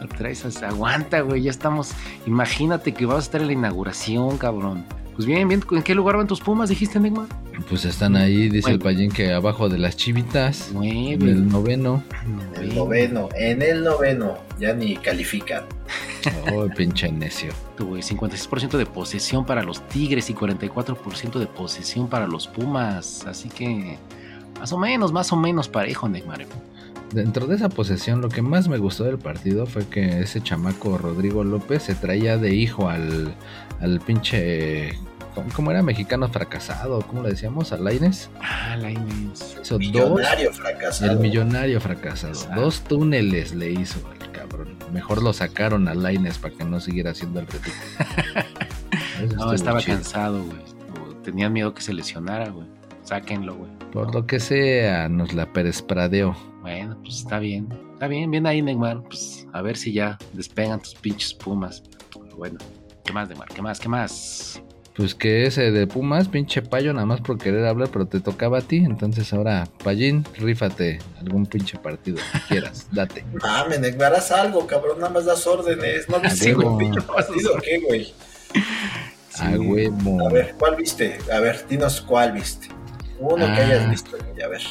Lo traes así, aguanta, güey. Ya estamos. Imagínate que vas a estar en la inauguración, cabrón. Pues bien, bien. ¿En qué lugar van tus pumas? Dijiste, Neymar. Pues están ahí, dice el payín que abajo de las chivitas. En Nueve. el noveno. El noveno, en el noveno, ya ni califican. Oh, pinche necio. Güey, 56% de posesión para los Tigres y 44% de posesión para los Pumas. Así que más o menos, más o menos parejo, Neymar. Dentro de esa posesión, lo que más me gustó del partido fue que ese chamaco Rodrigo López se traía de hijo al, al pinche. ¿Cómo, era? Mexicano fracasado, ¿cómo le decíamos? A Laines. Ah, la Inés. Hizo dos. Millonario fracasado. El millonario fracasado. Exacto. Dos túneles le hizo al cabrón. Mejor lo sacaron a Laines para que no siguiera haciendo el. Eso No, estaba chido. cansado, güey. O Tenían miedo que se lesionara, güey. Sáquenlo, güey. Por lo que sea, nos la perespradeó. Bueno, pues está bien. Está bien, bien ahí, Neymar. Pues a ver si ya despegan tus pinches Pumas. Pero bueno, ¿qué más, Neymar? ¿Qué más? ¿Qué más? Pues que ese de Pumas, pinche payo, nada más por querer hablar, pero te tocaba a ti. Entonces ahora, Payín, rífate algún pinche partido que quieras, date. Mames, Neymar, haz algo, cabrón, nada más das órdenes. ¿No viste un pinche partido qué, güey? A huevo. A ver, ¿cuál viste? A ver, dinos cuál viste. Uno que Ah. hayas visto, güey, a ver.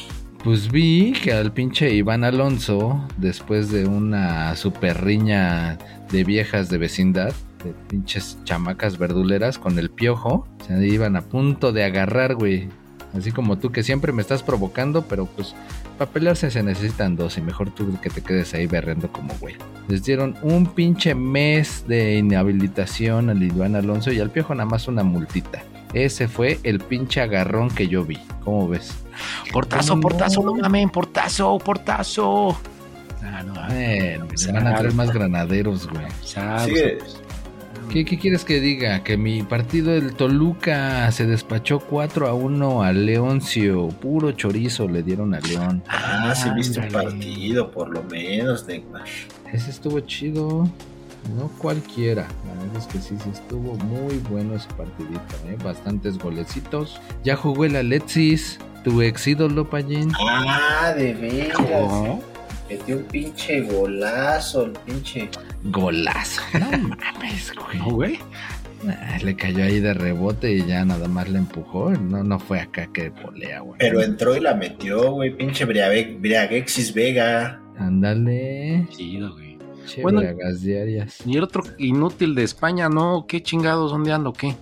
Pues vi que al pinche Iván Alonso, después de una super riña de viejas de vecindad, de pinches chamacas verduleras con el piojo, se iban a punto de agarrar, güey. Así como tú que siempre me estás provocando, pero pues para pelearse se necesitan dos y mejor tú que te quedes ahí berrendo como güey. Les dieron un pinche mes de inhabilitación al Iván Alonso y al piojo nada más una multita. Ese fue el pinche agarrón que yo vi. ¿Cómo ves? Portazo, portazo, no mamen, portazo, portazo. Ah, no, Eh, se van a traer más granaderos, güey. sabes. Sigue. ¿Qué, qué quieres que diga? Que mi partido del Toluca se despachó 4 a 1 a Leoncio. Puro chorizo le dieron a León. Ah, sí viste un partido, por lo menos, Neymar. Ese estuvo chido. No cualquiera. La verdad es que sí, sí estuvo muy bueno ese partidito. ¿eh? Bastantes golecitos. Ya jugó el Alexis, tu ex ídolo, Payín. Ah, de veras. ¿Cómo? Metió un pinche golazo, el pinche. Golazo. No mames, güey. ¿No, güey? Ah, le cayó ahí de rebote y ya nada más le empujó. No, no fue acá que volea, güey. Pero entró y la metió, güey. Pinche Briagexis Vega. Ándale. Chido, güey. Che, Bueno. bragas diarias. Y el otro inútil de España, ¿no? ¿Qué chingados? ¿Dónde ando? ¿Qué?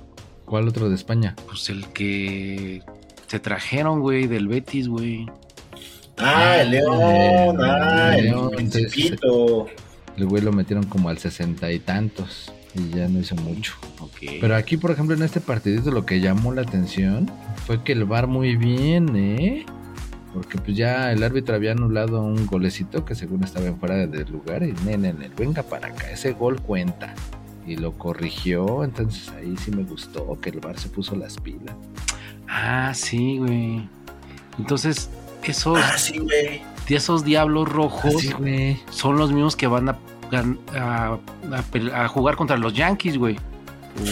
¿Cuál otro de España? Pues el que se trajeron, güey, del Betis, güey. Ah, el León. el Ah, el León, Principito. El güey lo metieron como al sesenta y tantos y ya no hizo mucho. Ok. Pero aquí, por ejemplo, en este partidito lo que llamó la atención fue que el VAR muy bien, ¿eh? Porque pues ya el árbitro había anulado un golecito que según estaba en fuera del lugar y nene, nene, venga para acá, ese gol cuenta. Y lo corrigió, entonces ahí sí me gustó que el VAR se puso las pilas. Ah, sí, güey. Entonces, esos, Ah, sí, güey. esos diablos rojos Así, güey. son los mismos que van a, a jugar contra los Yankees, güey.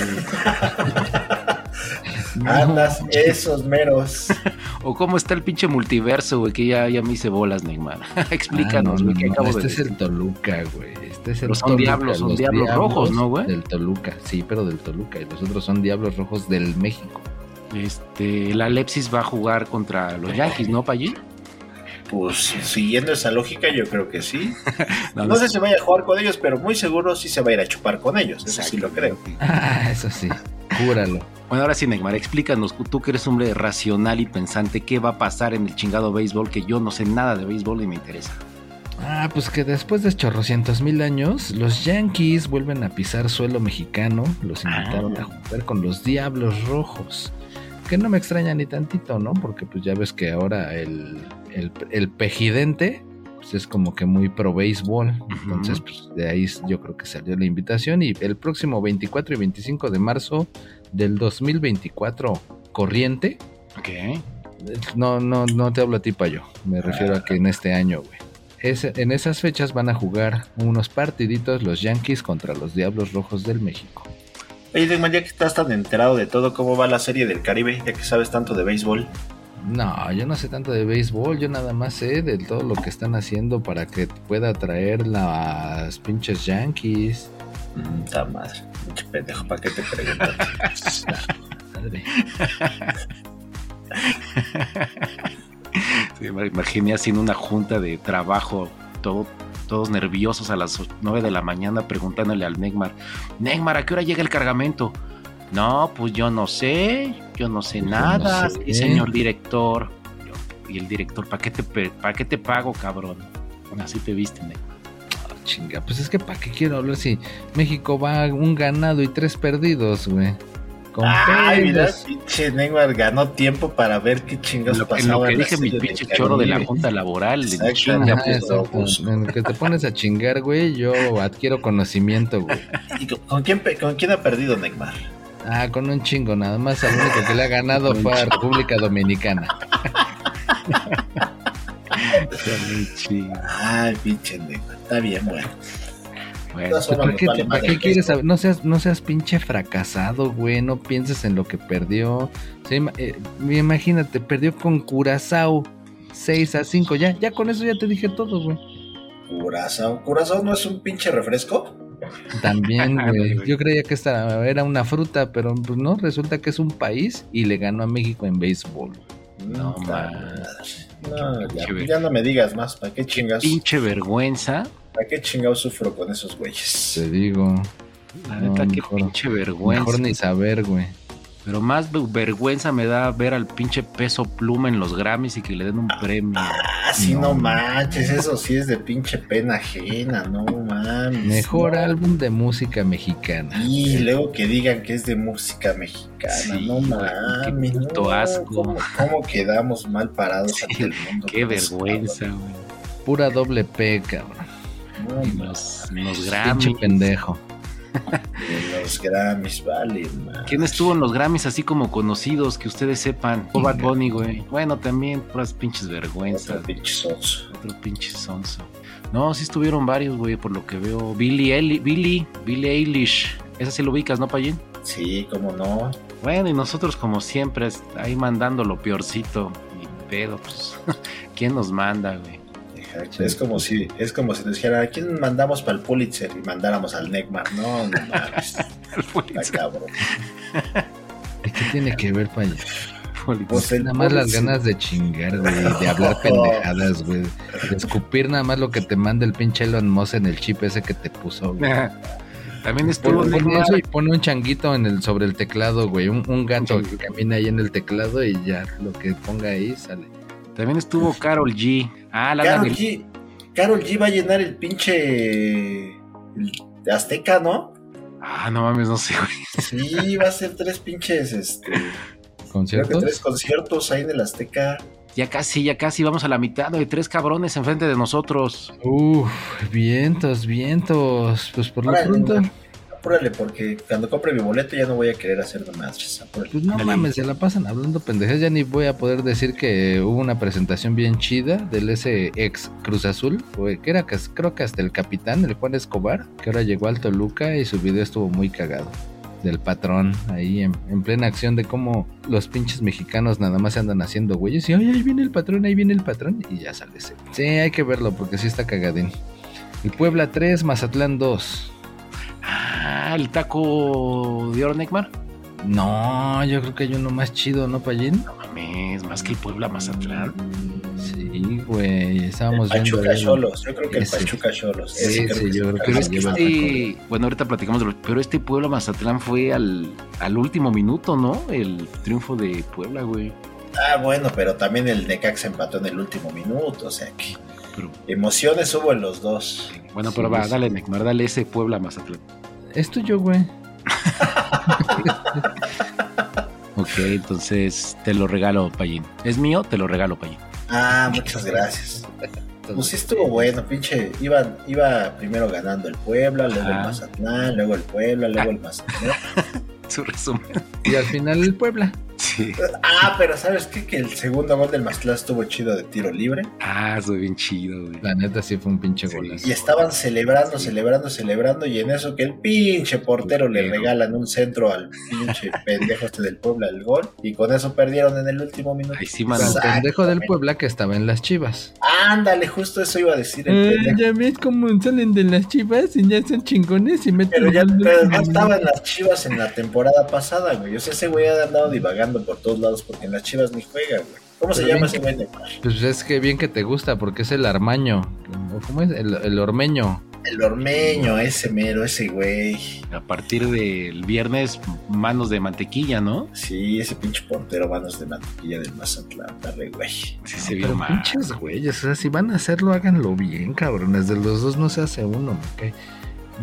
Andas, esos meros. O cómo está el pinche multiverso, güey, que ya, ya me hice bolas, Neymar. Ah, Explícanos, no, güey, no, que no, acabo Este de es el. Toluca, güey. Este es el Pero son Toluca, diablos, son los diablos rojos, ¿no, güey? Del Toluca, sí, pero del Toluca. Y los otros son diablos rojos del México. Este, la Lepsis va a jugar contra los Yankees, ¿no, Pallín? Pues siguiendo esa lógica, yo creo que sí. No, No sé si vaya a jugar con ellos, pero muy seguro sí se va a ir a chupar con ellos. Eso sí lo creo. Ah, eso sí. Júralo. Bueno, ahora sí, Neymar, explícanos, tú que eres un hombre racional y pensante, ¿qué va a pasar en el chingado béisbol? Que yo no sé nada de béisbol y me interesa. Ah, pues que después de chorrocientos mil años, los Yankees vuelven a pisar suelo mexicano. Los invitaron Ah. a jugar con los Diablos Rojos. Que no me extraña ni tantito, ¿no? Porque pues ya ves que ahora el, el, el pejidente pues es como que muy pro béisbol. Entonces, pues de ahí yo creo que salió la invitación. Y el próximo 24 y 25 de marzo del 2024 corriente. Ok. No, no, no te hablo a ti, Payo. Me refiero a que en este año, güey. Es- en esas fechas van a jugar unos partiditos los Yankees contra los Diablos Rojos del México. Oye, Degman, ya que estás tan enterado de todo, ¿cómo va la serie del Caribe? Ya que sabes tanto de béisbol. No, yo no sé tanto de béisbol, yo nada más sé de todo lo que están haciendo para que pueda traer las pinches Yankees. Puta madre. Pinche pendejo, ¿para qué te preguntas? Madre. Sí, me imaginé haciendo una junta de trabajo, todo, todos nerviosos a las 9 de la mañana preguntándole al Neymar, Neymar, ¿a qué hora llega el cargamento? No, pues yo no sé, yo no sé Yo no nada, sé. sí, señor director. Yo- Y el director, ¿para qué, te, pe- ¿para qué te pago, cabrón? Así te viste, Neymar. Chinga, pues es que para qué quiero hablar si México va un ganado y tres perdidos, güey. Con Ay, mira, pinche Neymar ganó tiempo para ver qué En chingados lo, que- en pasaba. lo que dije mi de pinche choro de la junta laboral, chinga, Ajá, pues, pues. En que te pones a chingar, güey, yo adquiero conocimiento, güey. ¿Y con- con quién, con quién ha perdido Neymar? Ah, con un chingo, nada más al único que le ha ganado fue a República Dominicana. Ay, pinche. Está bien, bueno. Bueno, formas ¿Para qué, vale te- para madre qué el quieres saber? No seas, no seas pinche fracasado, güey. No pienses en lo que perdió. Sí, ima- eh, imagínate, perdió con Curazao 6 a 5. Ya, ya con eso ya te dije todo, güey. Curazao. ¿Curazao no es un pinche refresco? También, Ándale, güey. Yo creía que esta era una fruta, pero pues no, resulta que es un país y le ganó a México en béisbol. No, man. madre. No, ya, no me digas más. ¿Para qué chingados? pinche vergüenza. ¿Para qué chingados sufro con esos güeyes? Te digo. La No, neta, qué mejor- pinche vergüenza. Mejor ni saber, güey. Pero más ve- vergüenza me da ver al pinche peso pluma en los Grammys y que le den un premio. Ah, sí, no, No. manches. Eso sí es de pinche pena ajena. No mames. Mejor no. álbum de música mexicana. Y luego que digan que es de música mexicana, Sí, no mames. qué puto no, asco. ¿Cómo, cómo quedamos mal parados Sí, ante el mundo? Qué vergüenza, güey. Pura doble P, cabrón. No, Los, los Pinche Grammys. pendejo. los Grammys, vale, man. ¿Quién estuvo en los Grammys así como conocidos que ustedes sepan? O Bad Bunny, güey. Bueno, también puras pinches vergüenzas. Otro pinche sonso. Otro pinche sonso. No, sí estuvieron varios, güey, por lo que veo. Billy, Eli- Billy, Billy Eilish. Esa sí lo ubicas, ¿no, Payín? Sí, cómo no. Bueno, y nosotros como siempre, ahí mandando lo peorcito. Ni pedo, pues. ¿Quién nos manda, güey? Exacto. Es como si, es como si nos dijera, ¿a quién mandamos para el Pulitzer? Y mandáramos al Neckmar. No, no mames. Está cabrón. ¿Y ¿Qué tiene que ver, payo? Pues el Nada más las Pulitzer- ganas de chingar, güey, de hablar pendejadas, güey. De escupir nada más lo que te manda el pinche Elon Musk en el chip ese que te puso, güey. También estuvo Pone, eso y pone un changuito en el, sobre el teclado, güey. Un, un gato Un que camina ahí en el teclado y ya lo que ponga ahí sale. También estuvo Carol G. Ah, la Carol del- G, Carol G va a llenar el pinche el Azteca, ¿no? Ah, no mames, no sé, güey. Sí, va a ser tres pinches, este, creo que ¿Conciertos? tres conciertos ahí en el Azteca. Ya casi, ya casi vamos a la mitad, de tres cabrones enfrente de nosotros. Uf, vientos, vientos. Pues por lo Órale, pronto. Apúrale, porque cuando compre mi boleto ya no voy a querer hacer más. Apúrale. pues no mames, se la pasan hablando pendejas. Ya ni voy a poder decir que hubo una presentación bien chida del ese ex Cruz Azul, que era creo que hasta el capitán, el Juan Escobar, que ahora llegó al Toluca y su video estuvo muy cagado. Del patrón, ahí en, en plena acción de cómo los pinches mexicanos nada más se andan haciendo güeyes y ay, ahí viene el patrón, ahí viene el patrón y ya sale ese. Sí, hay que verlo porque sí está cagadín. El Puebla 3, Mazatlán 2. Ah, el taco de oro Neymar. No, yo creo que hay uno más chido, ¿no, Payín? No mames, más que el Puebla Mazatlán. Sí, güey, El estábamos viendo. Pachuca ahí. Cholos, yo creo que el Ese. Pachuca Cholos. Sí, creo sí, que yo es el creo que es que este, bueno, ahorita platicamos de lo, pero este Puebla Mazatlán fue al, al último minuto, ¿no? El triunfo de Puebla, güey. Ah, bueno, pero también el Necaxa empató en el último minuto, o sea que Pero, emociones hubo en los dos. bueno, pero Sí, va, sí. dale, Neymar, dale ese Puebla Mazatlán. Es tuyo, güey. Ok, entonces te lo regalo, Payín. ¿Es mío? Te lo regalo, Payín. Ah, muchas gracias. Pues sí estuvo bueno, pinche. Iba, iba primero ganando el Puebla, luego el. Mazatlán, luego el Puebla, luego el Mazatlán. Su resumen. Y al final el Puebla. Sí. Ah, pero ¿sabes qué? Que el segundo gol del Mazatlán estuvo chido de tiro libre. Ah, soy bien chido, güey. La neta sí fue un pinche Sí. golazo. Y estaban celebrando, celebrando, celebrando. Y en eso que el pinche portero le regalan un centro al pinche pendejo este del Puebla el gol. Y con eso perdieron en el último minuto. Ahí sí, El mano. Exacto. pendejo del Puebla que estaba en las chivas. Ándale, justo eso iba a decir el pendejo. ya ves cómo salen de las chivas y ya son chingones y meten Pero ya pero no estaba en las chivas en la temporada pasada, güey. O sea, ese güey ha andado divagando buscando por todos lados porque en las chivas ni juega, güey. ¿Cómo se Pero llama ese güey Neymar? Pues es que bien que te gusta, porque es el armaño. ¿O ¿Cómo es? El, el ormeño. El ormeño, ese mero, ese güey. A partir del viernes, manos de mantequilla, ¿no? Sí, ese pinche portero manos de mantequilla del Mazatlán, dale, güey. Sí, se vio Pero mal. pinches güeyes, o sea, si van a hacerlo, háganlo bien, cabrones. De los dos no se hace uno, me cae.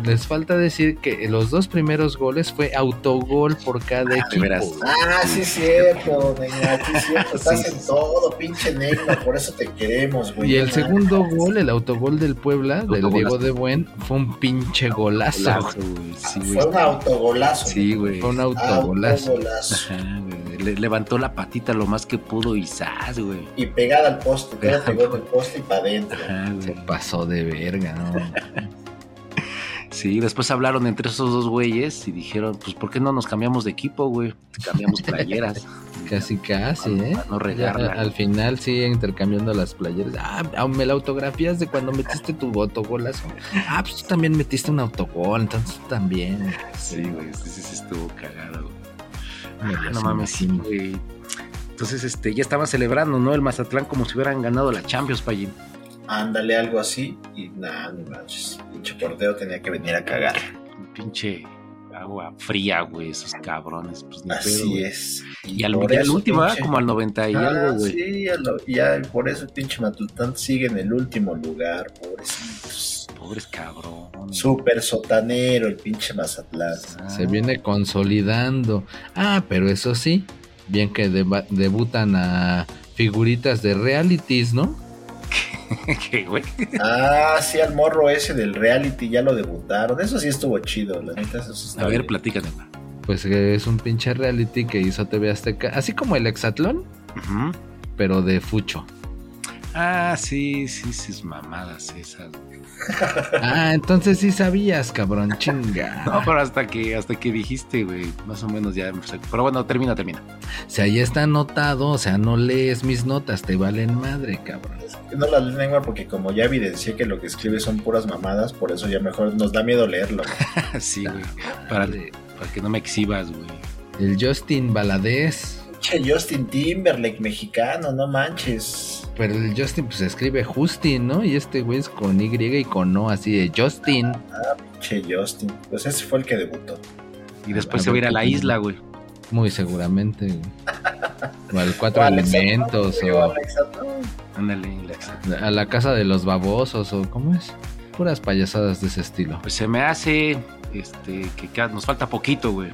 Les falta decir que los dos primeros goles fue autogol por cada de equipo. Ah, sí es cierto, Neymar, sí es cierto. Estás Sí. en todo, pinche Neymar, por eso te queremos, güey. Y el segundo gol, el autogol del Puebla, del Autogolazo. Diego de Buen, fue un pinche golazo. Golazo, güey. Sí, mames. güey. Fue un autogolazo. Sí, güey. Fue un autogolazo. Autogolazo. Ajá, güey. Le- levantó la patita lo más que pudo y ¡zas, güey! Y pegada al poste, todo pegó en el poste y para adentro. Se pasó de verga, ¿no? Sí, después hablaron entre esos dos güeyes y dijeron, pues, ¿por qué no nos cambiamos de equipo, güey? Cambiamos playeras. Casi, casi, ¿eh? Para no regarla. al final sí, intercambiando las playeras. Ah, ah, me la autografías de cuando metiste tu autogolazo. Ah, pues tú también metiste un autogol, entonces tú también. Sí, güey, sí, sí, sí estuvo cagado, güey. Ah, no mames, sí, güey. Entonces, este, ya estaban celebrando, ¿no? El Mazatlán como si hubieran ganado la Champions, Payín. Ándale algo así y nada, no manches. Pinche portero tenía que venir a cagar. Un pinche agua fría, güey, esos cabrones. Pues ni pedo, Así güey. es. Y al, por y al eso, último, ¿ah? pinche- como al 90 y Ah, algo, güey. Sí, lo- ya por eso el pinche Matután sigue en el último lugar, pobrecitos. Pobres cabrones. Súper sotanero el pinche Mazatlán. Ah, Se viene consolidando. Ah, pero eso sí, bien que deba- debutan a figuritas de realities, ¿no? ¿Qué, güey? Ah, sí, al morro ese del reality ya lo debutaron. Eso sí estuvo chido, la neta. Eso sí está A ver, bien. platícate. güey. Pues que es un pinche reality que hizo TV Azteca, así como el Exatlón, Ujú. pero de fucho. Ah, sí, sí, sus mamadas esas. Ah, entonces sí sabías, cabrón, chinga. No, pero hasta que, hasta que dijiste, güey, más o menos ya. empecé- Pero bueno, termina, termina. Si ahí está anotado, o sea, no lees mis notas, te valen madre, cabrón. No la lengua porque como ya evidencié que lo que escribe son puras mamadas, por eso ya mejor nos da miedo leerlo. sí, güey. Para, para que no me exhibas, güey. El Justin Valadez. Che, Justin Timberlake mexicano, no manches. Pero el Justin pues se escribe Justin, ¿no? Y este güey es con Y y con O, así de Justin. Che, Justin. Pues ese fue el que debutó. Y después A se va a ir a la isla, güey. Muy seguramente. güey. O al Cuatro O Elementos, o. Ándale, Alexa. a la Casa de los Babosos, o ¿cómo es? Puras payasadas de ese estilo. Pues se me hace este que nos falta poquito, güey.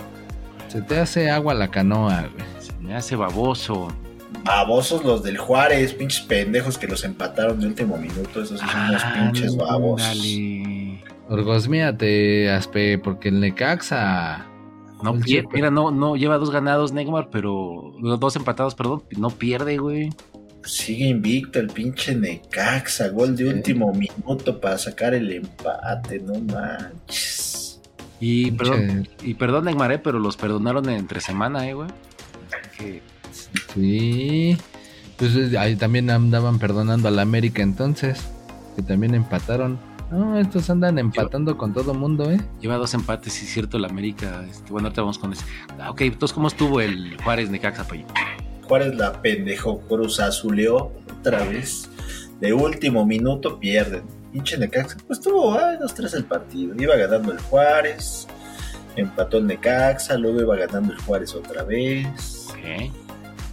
Se te hace agua la canoa, güey. Se me hace baboso. Babosos los del Juárez, pinches pendejos que los empataron de último minuto. Esos sí son unos Ah, pinches babos. Ándale. Orgosmíate, Aspe, porque el Necaxa. No pierde, mira, no, no lleva dos ganados Neymar, pero dos empatados, perdón, no pierde, güey. Sigue invicto el pinche Necaxa. Gol de Sí. último minuto para sacar el empate. No manches. Y Pinche- perdón, y perdón Neymar, eh, pero los perdonaron entre semana, eh, güey. Que- Sí. Pues ahí también andaban perdonando al América entonces. Que también empataron. No, estos andan empatando con todo mundo, ¿eh? lleva dos empates, sí cierto, el América. este, bueno, ahorita vamos con ese. Ah, ok, entonces, ¿cómo estuvo el Juárez Necaxa, Pay? Juárez la pendejo Cruz Azuleó otra vez. De último minuto pierden. Pinche Necaxa. Pues tuvo ay, dos, tres el partido. Iba ganando el Juárez. Empató el Necaxa. Luego iba ganando el Juárez otra vez. Ok.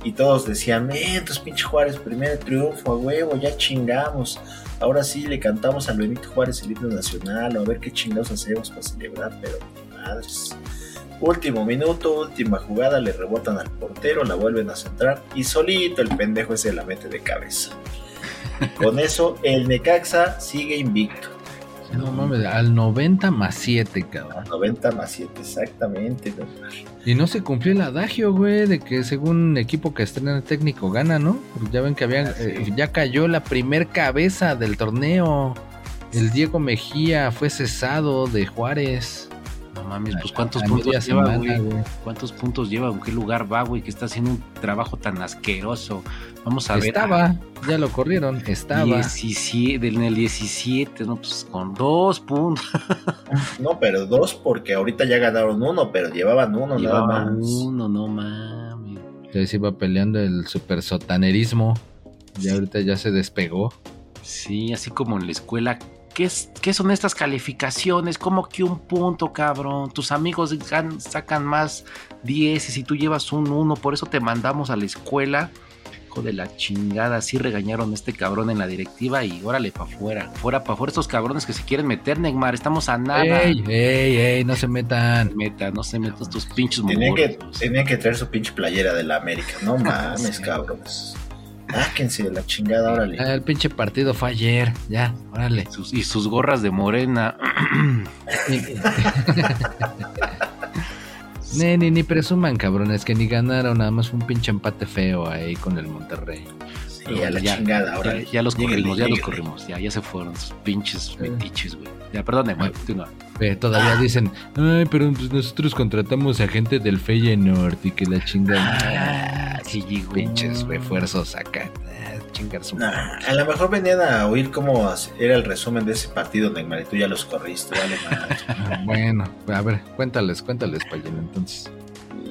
Y todos decían, eh, entonces pinche Juárez, primer triunfo, a huevo, ya chingamos. Ahora sí le cantamos a Benito Juárez el himno nacional, a ver qué chingados hacemos para celebrar, pero madres. Último minuto, última jugada, le rebotan al portero, la vuelven a centrar y solito el pendejo ese la mete de cabeza. Con eso, el Necaxa sigue invicto. No mames, al 90 más 7, cabrón. 90 más 7, exactamente. ¿no? Y no se cumplió el adagio, güey, de que según equipo que estrena el técnico gana, ¿no? Ya ven que habían, sí. eh, ya cayó la primer cabeza del torneo. El Diego Mejía fue cesado de Juárez. No mames, pues cuántos A puntos lleva, semana, güey. güey. ¿Cuántos puntos lleva? ¿En qué lugar va, güey? Que está haciendo un trabajo tan asqueroso. Vamos a ver. Estaba, ya lo corrieron, estaba. 17, en el 17, no, pues con dos puntos. No, pero dos porque ahorita ya ganaron uno, pero llevaban uno nada Llevaba más. uno, no mames. Ya se iba peleando el super sotanerismo. Y ahorita ya se despegó. Sí, así como en la escuela. ¿Qué, es, qué son estas calificaciones? ¿Cómo que un punto, cabrón? Tus amigos gan- sacan más 10 y tú llevas un 1, por eso te mandamos a la escuela. Hijo de la chingada, así regañaron a este cabrón en la directiva y órale para afuera. Fuera para afuera estos cabrones que se quieren meter, Neymar. Estamos a nada. ¡Ey, ey, ey! No se metan. Meta, no se metan tus pinches Tenían que, tenían que traer su pinche playera de la América. No mames, cabrones. Sáquense de la chingada, órale. Ah, el pinche partido fue ayer. Ya, órale. Sus- y sus gorras de morena. Ni, ni, ni presuman, cabrones, que ni ganaron. Nada más fue un pinche empate feo ahí con el Monterrey. Sí, a la ya, chingada, ya, órale. ya los corrimos, ya los corrimos. Ya, ya se fueron sus pinches metiches, güey. Ya, perdón, continúa. Eh, todavía dicen, ay, pero pues nosotros contratamos a gente del Feyenoord y que la chingada. Ah, sí, pinches refuerzos acá. Ah, chingar su Nah, a lo mejor venían a oír cómo era el resumen de ese partido, Neymar, y tú ya los corriste, vale. Ah, Bueno, a ver, cuéntales, cuéntales, Payen, entonces.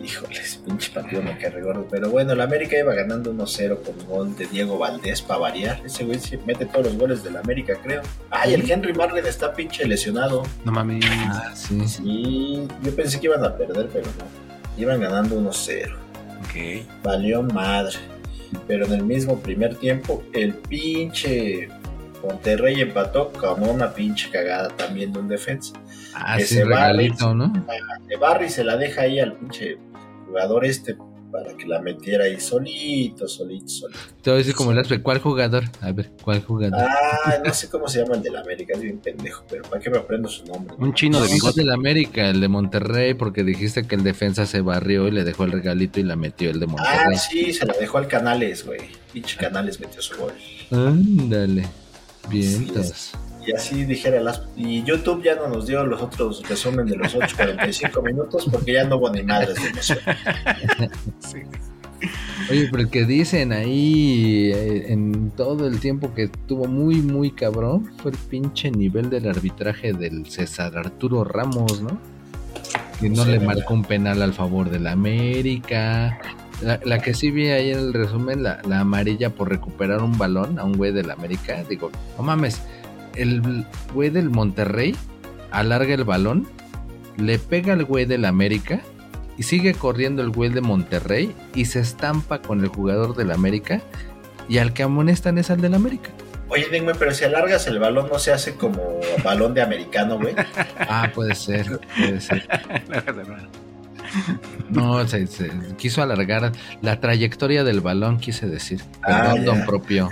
Híjoles, pinche partido me cae gordo. Pero bueno, la América iba ganando 1-0 con gol de Diego Valdés para variar. Ese güey se mete todos los goles de la América, creo. Ay, el Henry Marlin está pinche lesionado. No mames. Ah, sí. Sí, yo pensé que iban a perder, pero no. Iban ganando 1-0. Ok. Valió madre. Pero en el mismo primer tiempo, el pinche Monterrey empató como una pinche cagada también de un defensa. Ah, Que sí, se va, regalito, ¿no? De Barry se la deja ahí al pinche jugador este para que la metiera ahí solito, solito, solito. Te voy a decir como el Aspe, ¿cuál jugador? A ver, ¿cuál jugador? Ah, no sé cómo se llama el de la América, es bien pendejo, pero ¿para qué me aprendo su nombre? Un chino de No, bigote. del América, el de Monterrey, porque dijiste que el defensa se barrió y le dejó el regalito y la metió el de Ah, Monterrey. sí, se la dejó al Canales, güey. Pinche Canales metió su gol. Ándale. Vientos. Y así dijera las... Y YouTube ya no nos dio los otros resumen de los otros 45 minutos porque ya no hubo ni madres de emoción. Oye, pero el que dicen ahí eh, en todo el tiempo que estuvo muy, muy cabrón fue el pinche nivel del arbitraje del César Arturo Ramos, ¿no? Que no Sí, le marcó un penal al favor del América. La, la que sí vi ahí en el resumen, la, la amarilla por recuperar un balón a un güey del América. Digo, no mames, el güey del Monterrey alarga el balón, le pega al güey del América y sigue corriendo el güey de Monterrey y se estampa con el jugador del América y al que amonestan es al del América. Oye, dime, pero si alargas el balón no se hace como balón de americano, güey. Ah, puede ser, puede ser. No, se, se quiso alargar la trayectoria del balón, quise decir. Ah, Perdón, ya. don propio.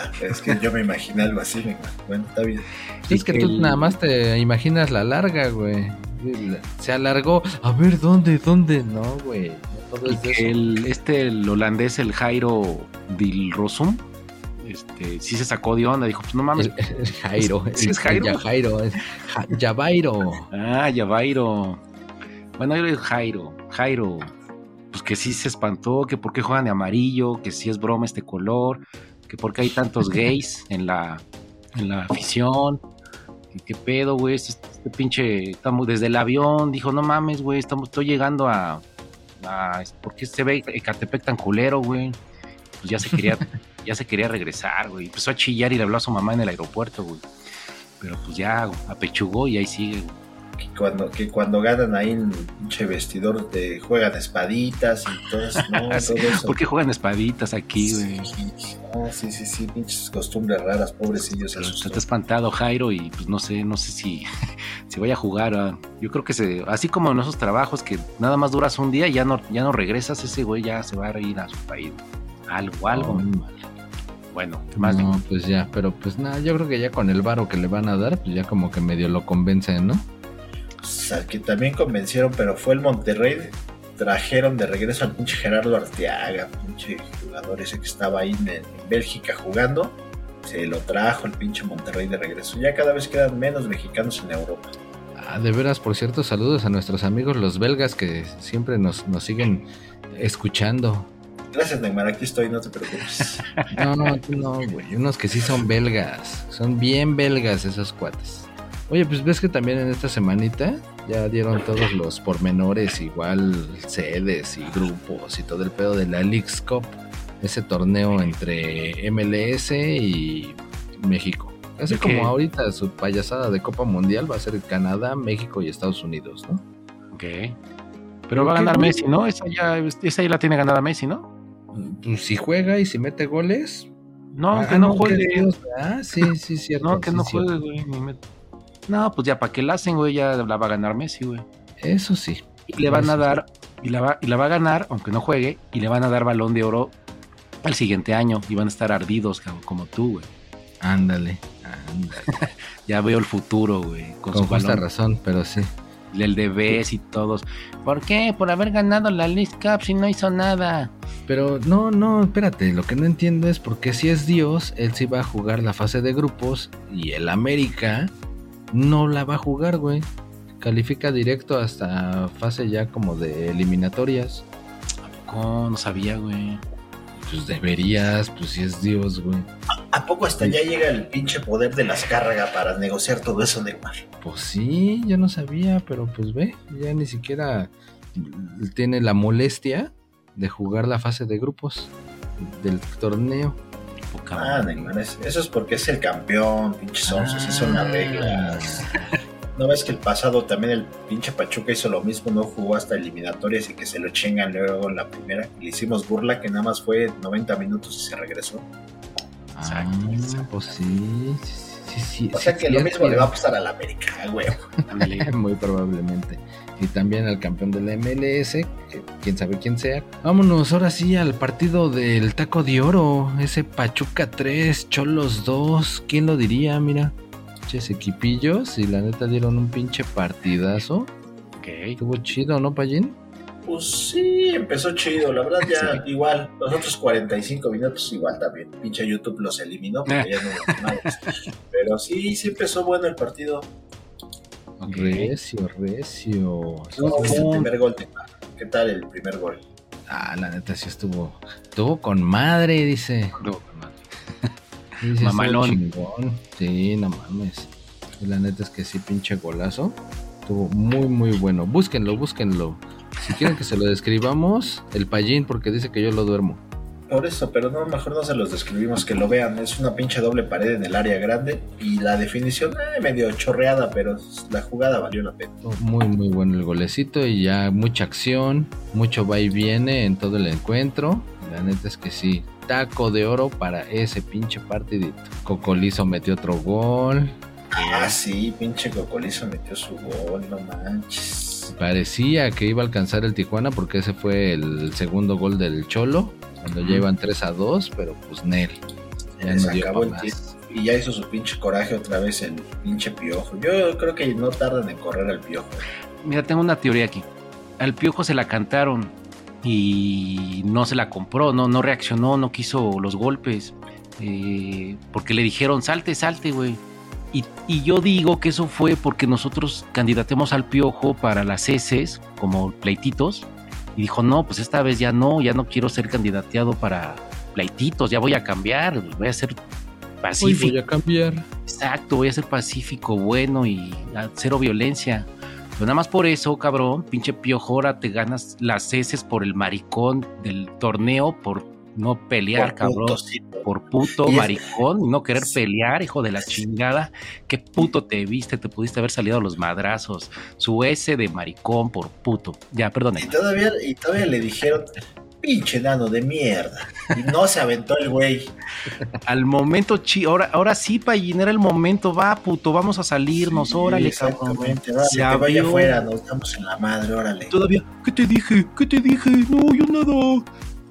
Es que yo me imaginé algo así, hermano. Bueno, está bien. Es que tú el- nada más te imaginas la larga, güey. Se alargó. A ver, ¿dónde? ¿Dónde? No, güey. No todo Y es de que eso. el, este, el holandés, el Jairo Dilrosum, este, sí se sacó de onda. Dijo, pues no mames. El, el Jairo. Sí, el- es Jairo. el Jairo. es Ja- Javairo. Ah, ya Jairo. Bueno, el Jairo. Jairo. Pues que sí se espantó, que por qué juegan de amarillo, que sí es broma este color, que por qué hay tantos gays en la, en la afición. que qué pedo, güey. Este, este pinche. Estamos desde el avión. Dijo, no mames, güey. Estamos, estoy llegando a. a ¿Por qué se ve Ecatepec tan culero, güey? Pues ya se quería, ya se quería regresar, güey. Empezó a chillar y le habló a su mamá en el aeropuerto, güey. Pero pues ya apechugó y ahí sigue, güey. Que cuando, que cuando ganan ahí en el pinche vestidor te juegan espaditas y todo eso. No, todo eso. ¿Por qué juegan espaditas aquí, güey? Sí, no, sí, sí, sí, pinches costumbres raras, pobrecillos. Está espantado Jairo y pues no sé, no sé si, si vaya a jugar. ah. Yo creo que se, así como en esos trabajos que nada más duras un día y ya no, ya no regresas, ese güey ya se va a ir a su país. Algo, algo. No, Bueno, más no, pues ya, pero pues nada, yo creo que ya con el varo que le van a dar, pues ya como que medio lo convencen, ¿no? Pues, al que también convencieron, pero fue el Monterrey. Trajeron de regreso al pinche Gerardo Arteaga, pinche jugador ese que estaba ahí en, en Bélgica jugando. Se lo trajo el pinche Monterrey de regreso. Ya cada vez quedan menos mexicanos en Europa. Ah, de veras, por cierto, saludos a nuestros amigos los belgas que siempre nos, nos siguen escuchando. Gracias, Neymar. Aquí estoy, no te preocupes. No, tú no, güey. Unos que sí son belgas. Son bien belgas esos cuates. Oye, pues ves que también en esta semanita ya dieron todos los pormenores, igual sedes y grupos y todo el pedo de la Leagues Cup, ese torneo entre MLS y México. Así ¿De como ahorita su payasada de Copa Mundial va a ser Canadá, México y Estados Unidos, ¿no? Ok. Pero va a ¿Qué ganar? Messi, ¿no? Esa ya, esa ya la tiene ganada Messi, ¿no? Pues si juega y si mete goles. No, ah, que no que juegue. Dios, Ah, sí, sí, cierto. No, que sí, no cierto. juegue, güey. ni met- No, pues ya para qué la hacen, güey, ya la va a ganar Messi, güey. Eso sí. Y le van a dar, y la, va, y la va a ganar, aunque no juegue, y le van a dar balón de oro al siguiente año. Y van a estar ardidos, cabrón, como tú, güey. Ándale, ándale. Ya veo el futuro, güey. Con, Con su justa balón. razón, pero sí. El de Bes y todos. ¿Por qué? Por haber ganado la League Cup si no hizo nada. Pero no, no, espérate, lo que no entiendo es por qué si es Dios, él sí va a jugar la fase de grupos y el América no la va a jugar, güey. Califica directo hasta fase ya como de eliminatorias. ¿Cómo? No sabía, güey. Pues deberías, pues si es Dios, güey. ¿A poco hasta ya llega el pinche poder de las cargas para negociar todo eso, Neymar? Pues sí, yo no sabía, pero pues ve, ya ni siquiera tiene la molestia de jugar la fase de grupos del torneo. Poca Ah, madre. Eso es porque es el campeón, pinches onzos, así son las reglas. ¿No ves que el pasado también el pinche Pachuca hizo lo mismo? No jugó hasta eliminatorias y que se lo chingan luego en la primera. Le hicimos burla que nada más fue 90 minutos y se regresó. Exacto, Ah, exacto. pues sí, sí, sí, sí, O sea sí, que lo mismo sí. le va a pasar a la América, güey. Muy probablemente. Y también al campeón de la MLS, que quién sabe quién sea. Vámonos ahora sí al partido del taco de oro. Ese Pachuca 3, Cholos 2. ¿Quién lo diría? Mira. Ches equipillos y la neta dieron un pinche partidazo. Ok. Estuvo chido, ¿no, Payín? Pues sí, empezó chido, la verdad ya igual, los otros 45 minutos igual también, pinche YouTube los eliminó porque ya no. Pero sí, sí empezó bueno el partido. Recio, recio. ¿Cómo sí. el primer gol? ¿Qué tal el primer gol? Ah, la neta sí estuvo. Estuvo con madre, dice. No, madre. Sí, sí, estuvo Mamalón. Sí, no mames. Y la neta es que sí, pinche golazo. Estuvo muy, muy bueno. Búsquenlo, búsquenlo. Si quieren que se lo describamos, el payín, porque dice que yo lo duermo. Por eso, pero no, mejor no se los describimos, que lo vean. Es una pinche doble pared en el área grande y la definición eh, medio chorreada, pero la jugada valió la pena. Estuvo Muy, muy bueno el golecito y ya mucha acción, mucho va y viene en todo el encuentro. La neta es que sí, taco de oro para ese pinche partidito. Cocolizo metió otro gol. Ah, sí, pinche Cocolizo metió su gol, no manches. Parecía que iba a alcanzar el Tijuana porque ese fue el segundo gol del Cholo, cuando ya iban 3 a 2, pero pues Nel. Ya Les no dio acabó pa' el más. tiempo. Y ya hizo su pinche coraje otra vez el pinche piojo. Yo creo que no tardan en correr al piojo. Mira, tengo una teoría aquí. Al piojo se la cantaron y no se la compró, no, no reaccionó, no quiso los golpes. eh, porque le dijeron, salte, salte, güey. Y, y yo digo que eso fue porque nosotros candidatemos al piojo para las heces, como pleititos. Y dijo, no, pues esta vez ya no, ya no quiero ser candidateado para pleititos, ya voy a cambiar, voy a ser Hoy pacífico. voy a cambiar. Exacto, voy a ser pacífico, bueno y a cero violencia. Pero nada más por eso, cabrón, pinche piojora, te ganas las heces por el maricón del torneo, por no pelear, Por cabrón. sí. Por puto, Y es- maricón, no querer pelear, hijo de la chingada. Qué puto te viste, te pudiste haber salido a los madrazos. Su S de maricón por puto. Ya, Y perdónenme. todavía, y todavía le dijeron, pinche nano de mierda. Y no se aventó el güey. Al momento, chi, ahora, ahora sí, Payín, era el momento. Va, puto, vamos a salirnos, Sí, órale, cabrón. Exactamente, Se que vaya afuera, nos estamos en la madre, órale. Todavía, ¿qué te dije? ¿Qué te dije? No, yo nada.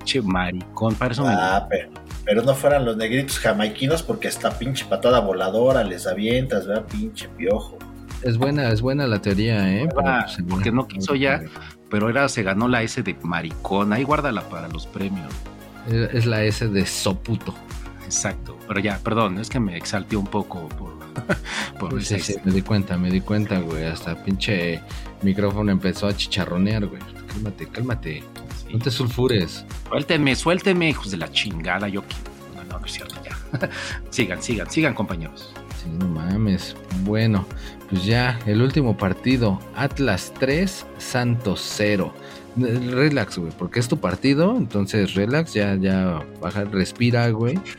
Che, maricón, para eso me. Ah, pero, pero no fueran los negritos jamaiquinos porque hasta pinche patada voladora les avientas, ¿verdad? Pinche piojo. Es buena, es buena la teoría, ¿eh? Pero, Ah, pues, porque no quiso ya. Pero era, se ganó la S de maricón. Ahí guárdala para los premios. Es la S de soputo. Exacto. Pero ya, perdón, es que me exalté un poco por. por Sí, esa- sí, me di cuenta, me di cuenta, güey. Hasta pinche micrófono empezó a chicharronear, güey. Cálmate, cálmate. No te sulfures. Suéltenme, suéltenme, hijos de la chingada. Yo quiero. No, no, no es cierto, ya. sigan, sigan, sigan, compañeros. Sí, no mames. Bueno, pues ya, el último partido. Atlas 3, Santos 0. Relax, güey, porque es tu partido, entonces relax, ya, ya, baja, respira, güey.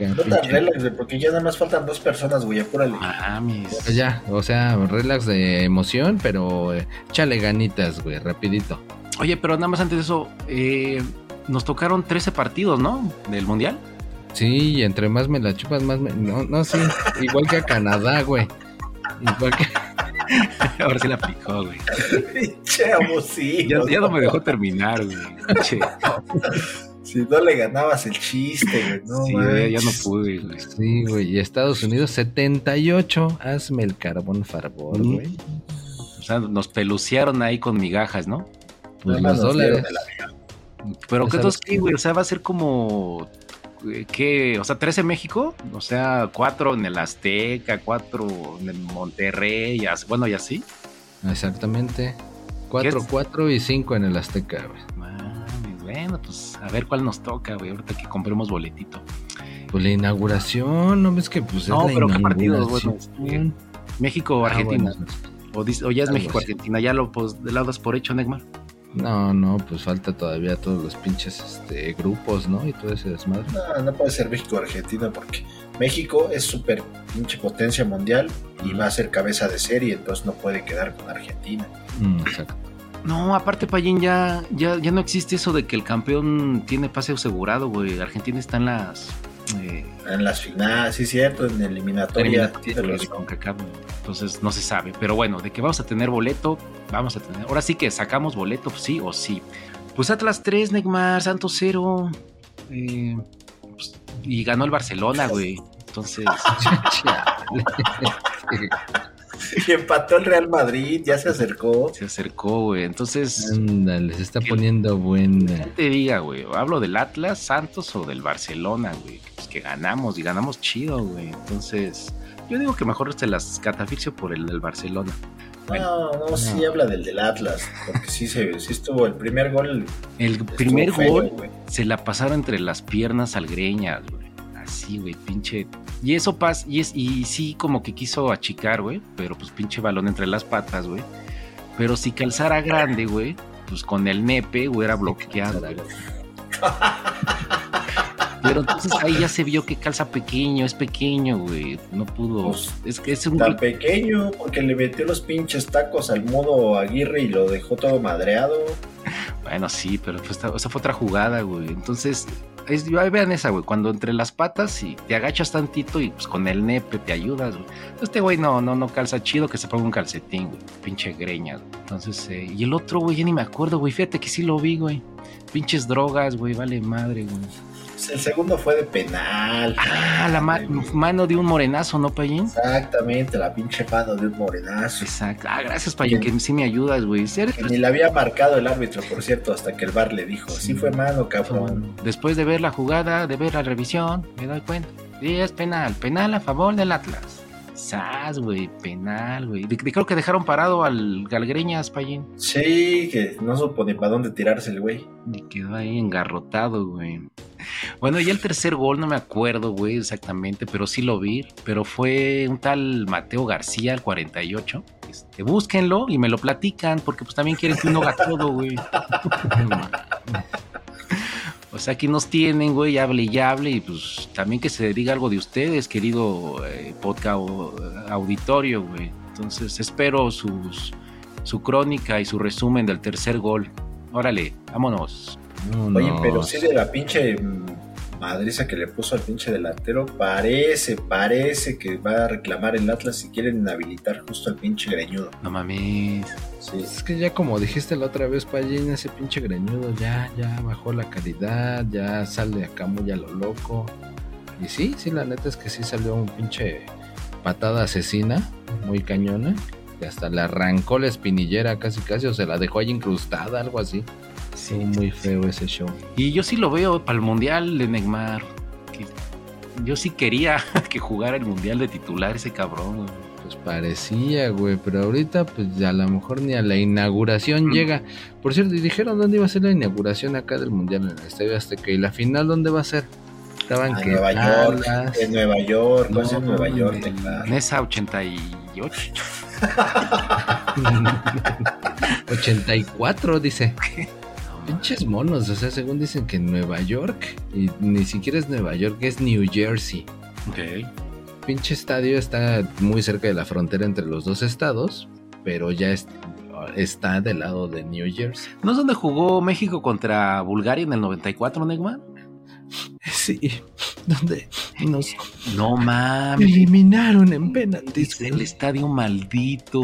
No tan relax, güey, porque ya nada más faltan dos personas, güey, apúrale. Mames. Ya, o sea, relax de emoción, pero eh, échale ganitas, güey, rapidito. Oye, pero nada más antes de eso, eh, nos tocaron 13 partidos, ¿no? Del Mundial. Sí, y entre más me la chupas, más me... No, no, sí, igual que a Canadá, güey. Igual que... Ahora sí la aplicó, güey. Pinche abusivo. Ya, ya no me dejó terminar, güey. Che, Si no le ganabas el chiste, güey. No, sí, ya no pude, güey. Sí, güey, y Estados Unidos 78. Hazme el carbón favor, Mm. güey. O sea, nos pelucearon ahí con migajas, ¿no? Pues los dólares. de Pero ¿qué que- qué, güey? O sea, va a ser como. eh, ¿Qué? O sea, 13 en México, o sea, 4 en el Azteca, 4 en el Monterrey, y así- bueno, y así. Exactamente. 4, ¿Qué? 4 y 5 en el Azteca, güey. Mames, bueno, pues a ver cuál nos toca, güey, ahorita que compremos boletito. Pues la inauguración, ¿no ves que pues No, es la pero ¿qué partidos, bueno, México, Ah, Argentina. bueno. o, o ya es algo México, así. Argentina, ya lo pues, de lado por hecho, Neymar. No, no, pues falta todavía todos los pinches este, grupos, ¿no? Y todo ese desmadre. No, no puede ser México-Argentina porque México es súper pinche potencia mundial y va a ser cabeza de serie, entonces no puede quedar con Argentina. Mm, exacto. No, aparte, Payín, ya, ya, ya no existe eso de que el campeón tiene pase asegurado, güey. Argentina está en las. Eh, En las finales, sí, cierto, en eliminatoria. CONCACAF, güey. Entonces no se sabe. Pero bueno, de que vamos a tener boleto, vamos a tener. Ahora sí que sacamos boleto, sí o sí. Pues Atlas 3, Neymar, Santos 0. eh, pues, y ganó el Barcelona, güey. Entonces, Y empató el Real Madrid, ya se acercó. se acercó, güey. Entonces, Ándale, se está poniendo buena. ¿qué te diga, güey? ¿Hablo del Atlas, Santos o del Barcelona, güey? Que ganamos y ganamos chido, güey. Entonces, yo digo que mejor se las catafixio por el del Barcelona. No, no, sí habla del del Atlas, porque sí, se, sí estuvo el primer gol. El primer feo, gol güey. se la pasaron entre las piernas al Greñas, güey. Así, güey, pinche. Y eso pasa, y, es, y sí como que quiso achicar, güey, pero pues pinche balón entre las patas, güey. Pero si calzara grande, güey, pues con el nepe hubiera bloqueado, güey. Pero entonces ahí ya se vio que calza pequeño, es pequeño, güey. No pudo. Pues, es que es un Tan pequeño, porque le metió los pinches tacos al modo Aguirre y lo dejó todo madreado. Bueno, sí, pero pues, esta- esa fue otra jugada, güey. Entonces, es, vean esa, güey. Cuando entre las patas y te agachas tantito y pues con el nepe te ayudas, güey. Este güey no, no, no calza chido que se ponga un calcetín, güey. Pinche greña, güey. Entonces, eh, y el otro, güey, ya ni me acuerdo, güey. Fíjate que sí lo vi, güey. Pinches drogas, güey, vale madre, güey. Pues el segundo fue de penal. Ah, la ma- mano de un morenazo, ¿no, Payín? Exactamente, la pinche mano de un morenazo. Exacto. Ah, gracias, Payín, que sí me ayudas, güey. Que ni la había marcado el árbitro, por cierto, hasta que el bar le dijo, sí, fue mano, cabrón. Después de ver la jugada, de ver la revisión, me doy cuenta. Sí, es penal. Penal a favor del Atlas. Sas, güey, penal, güey. Creo que dejaron parado al Galgreñas, Payín. Sí, que no supo ni para dónde tirarse el güey. Y quedó ahí engarrotado, güey. Bueno, y el tercer gol, no me acuerdo, güey, exactamente, pero sí lo vi. Pero fue un tal Mateo García, el 48. Este, búsquenlo y me lo platican, porque pues también quieren que uno haga todo, güey. O sea, aquí nos tienen, güey, hable y hable, y pues también que se diga algo de ustedes, querido eh, podcast auditorio, güey. Entonces espero sus, su crónica y su resumen del tercer gol. Órale, vámonos. Oye, pero Vámonos. sí de la pinche madriza que le puso al pinche delantero, parece, parece que va a reclamar el Atlas si quieren inhabilitar justo al pinche greñudo. No mames. Sí. Es que ya como dijiste la otra vez, Payín, ese pinche greñudo ya, ya bajó la calidad, ya sale acá muy a lo loco. Y sí, sí, la neta es que sí salió un pinche patada asesina, muy cañona. Y hasta le arrancó la espinillera casi casi, o se la dejó ahí incrustada, algo así. Sí, Estuvo muy feo ese show. Y yo sí lo veo para el Mundial de Neymar. que yo sí quería que jugara el Mundial de titular ese cabrón, güey. Pues parecía, güey, pero ahorita pues ya a lo mejor ni a la inauguración llega. Por cierto, y dijeron dónde iba a ser la inauguración acá del Mundial en el Estadio Azteca. ¿Y la final dónde va a ser? Estaban Ah, que Nueva York, en Nueva York, No, en Nueva York, en claro. Nesa 88. 84, dice. Pinches monos, o sea, según dicen que en Nueva York, y ni siquiera es Nueva York, es New Jersey. Ok. Pinche estadio está muy cerca de la frontera entre los dos estados, pero ya es- está del lado de New Jersey. ¿No es donde jugó México contra Bulgaria en el 94, Neymar? Sí, donde nos No mames. eliminaron en penaltis. Es el estadio maldito.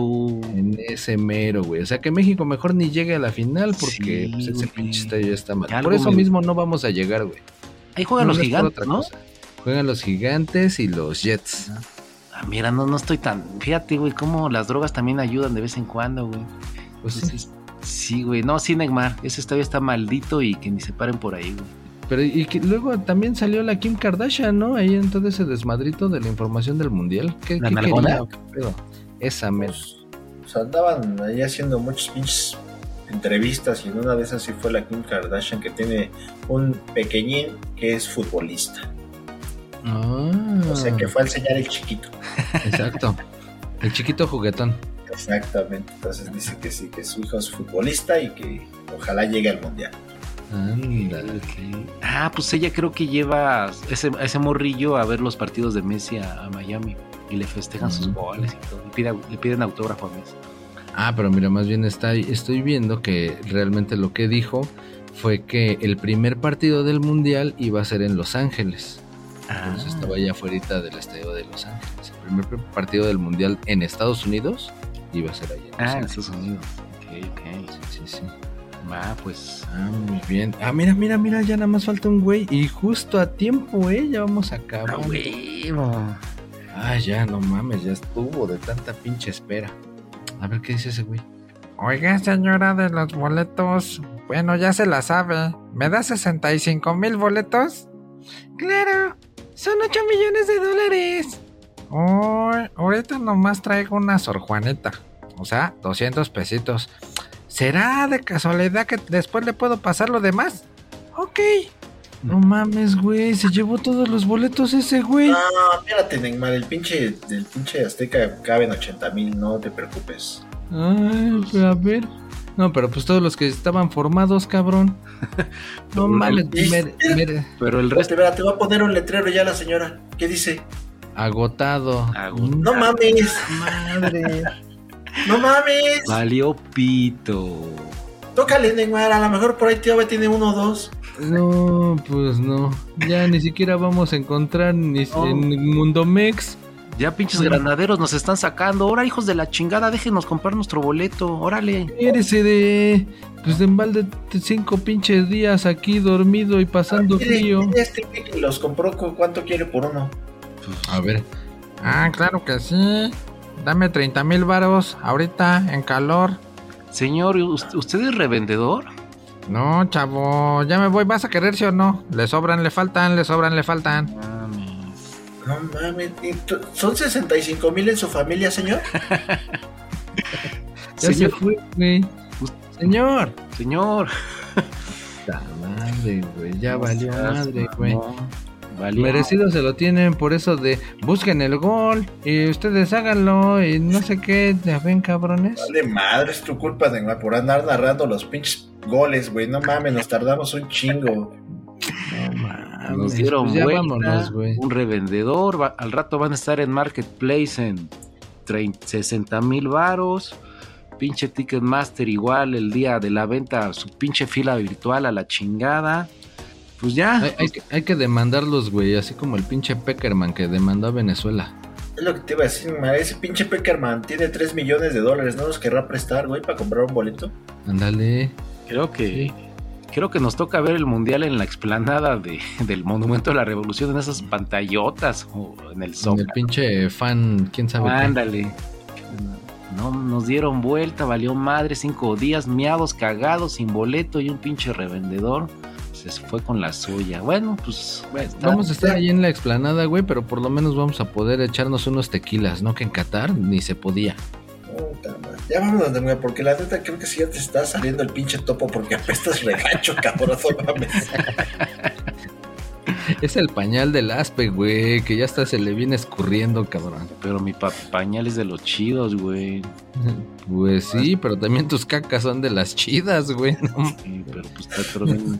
En ese mero, güey. O sea que México mejor ni llegue a la final porque Sí, pues, ese pinche estadio ya está mal. Por eso me- mismo no vamos a llegar, güey. Ahí juegan No, los gigantes, otra ¿no? cosa. Juegan los gigantes y los Jets. Ah, mira, no, no estoy tan. Fíjate, güey, cómo las drogas también ayudan de vez en cuando, güey. Pues sí. Sí, güey. No, sí, Neymar. Ese estadio está maldito y que ni se paren por ahí, güey. Pero y que luego también salió la Kim Kardashian, ¿no? Ahí en todo ese desmadrito de la información del mundial. ¿Qué, ¿La qué. Esa men. Pues, o sea, andaban ahí haciendo muchos pinches entrevistas y en una de esas sí fue la Kim Kardashian que tiene un pequeñín que es futbolista. Ah, O sea que fue a enseñar el chiquito. exacto. El chiquito juguetón. Exactamente. Entonces dice que sí, que su hijo es futbolista y que ojalá llegue al mundial. Ándale. Ah, pues ella creo que lleva ese, ese morrillo a ver los partidos de Messi a, a Miami y le festejan sus goles y todo. Le, pide- le piden autógrafo a Messi. Ah, pero mira, más bien está, estoy viendo que realmente lo que dijo fue que el primer partido del mundial iba a ser en Los Ángeles. Entonces estaba ya afuera del estadio de Los Ángeles. El primer pr- partido del mundial en Estados Unidos iba a ser allá en Los Ah, en. Estados Unidos. Ok, ok. Sí, sí. Va, pues. Ah, muy bien. Ah, mira, mira, mira, ya nada más falta un güey. Y justo a tiempo, ¿eh? Ya vamos a acabar. Ah, huevo. Ah, ya, no mames, ya estuvo de tanta pinche espera. A ver qué dice ese güey. Oiga, señora de los boletos. Bueno, ya se la sabe. ¿Me da 65 mil boletos? Claro, son 8 millones de dólares. Uy, ahorita nomás traigo una Sor Juanita. O sea, 200 pesitos. ¿Será de casualidad que después le puedo pasar lo demás? Ok. No mames, güey, se llevó todos los boletos ese güey. Ah, espérate, Neymar, el pinche, del pinche Azteca caben 80 mil, no te preocupes. Ay, pero a ver. No, pero pues todos los que estaban formados, cabrón. No mames, Pero el resto. espérate, va a poner un letrero ya la señora. ¿Qué dice? agotado. Agotado. No mames, Madre. No mames. Valió pito. Tócale, Neymar, a lo mejor por ahí tío tiene uno o dos. No, pues no. Ya ni siquiera vamos a encontrar ni No. en Mundo Mex. Ya pinches granaderos nos están sacando. Ahora, hijos de la chingada, déjenos comprar nuestro boleto. Órale. Ese de. Pues de embalde cinco pinches días aquí dormido y pasando Mire, frío. Este que los compró, ¿cu- ¿cuánto quiere por uno? A ver. Ah, claro que sí. Dame 30 mil varos ahorita en calor. Señor, ¿us- ¿usted es revendedor? No, chavo, ya me voy. ¿Vas a querer sí o no? Le sobran, le faltan, le sobran, le faltan. No mames, ¿y tú- ¿son 65 mil en su familia, señor? Ya Señor. se fue, güey. Señor. Señor. La madre, güey. Ya valió madre, güey. No, valió. Merecido se lo tienen por eso de busquen el gol y ustedes háganlo y no sé qué. Ya ven, cabrones. Vale madre, es tu culpa, Neymar, por andar narrando los pinches goles, güey. No mames, nos tardamos un chingo. No mames, Nos dieron pues vuelta, vámonos, güey. un revendedor. va- al rato van a estar en Marketplace en 30, 60 mil varos. Pinche Ticketmaster igual el día de la venta, su pinche fila virtual a la chingada. Pues ya. Hay, hay que, hay que demandarlos, güey, así como el pinche Peckerman que demandó a Venezuela. Es lo que te iba a decir. Ese pinche Peckerman tiene 3 millones de dólares. ¿No nos querrá prestar, güey, para comprar un boleto? Ándale. Creo que creo que nos toca ver el mundial en la explanada de, del Monumento de la Revolución en esas pantallotas o en el Zócalo. el pinche fan, quién sabe. Ándale. No, nos dieron vuelta, valió madre, cinco días, miados, cagados, sin boleto y un pinche revendedor. Se fue con la suya. Bueno, pues bueno, está- Vamos a estar ahí en la explanada, güey, pero por lo menos vamos a poder echarnos unos tequilas, ¿no? Que en Qatar ni se podía. Puta madre. Ya vámonos, Neymar, porque la neta creo que sí ya te está saliendo el pinche topo porque apestas regacho, cabrón. No mames. Es el pañal del aspe, güey, que ya hasta se le viene escurriendo, cabrón. Pero mi pa- pañal es de los chidos, güey. Pues sí, pero también tus cacas son de las chidas, güey. No Sí, pero pues está pero el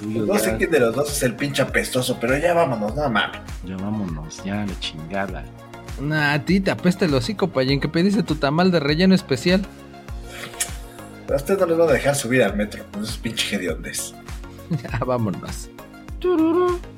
tuyo No sé quién de los dos es el pinche apestoso, pero ya vámonos, no mames. ya vámonos, ya la chingada. Nah, a ti te apesta el hocico, payín, que pediste tu tamal de relleno especial. A ustedes no les van a dejar subir al metro con esos pinches hediondes. Ya, vámonos. Doo-doo-doo.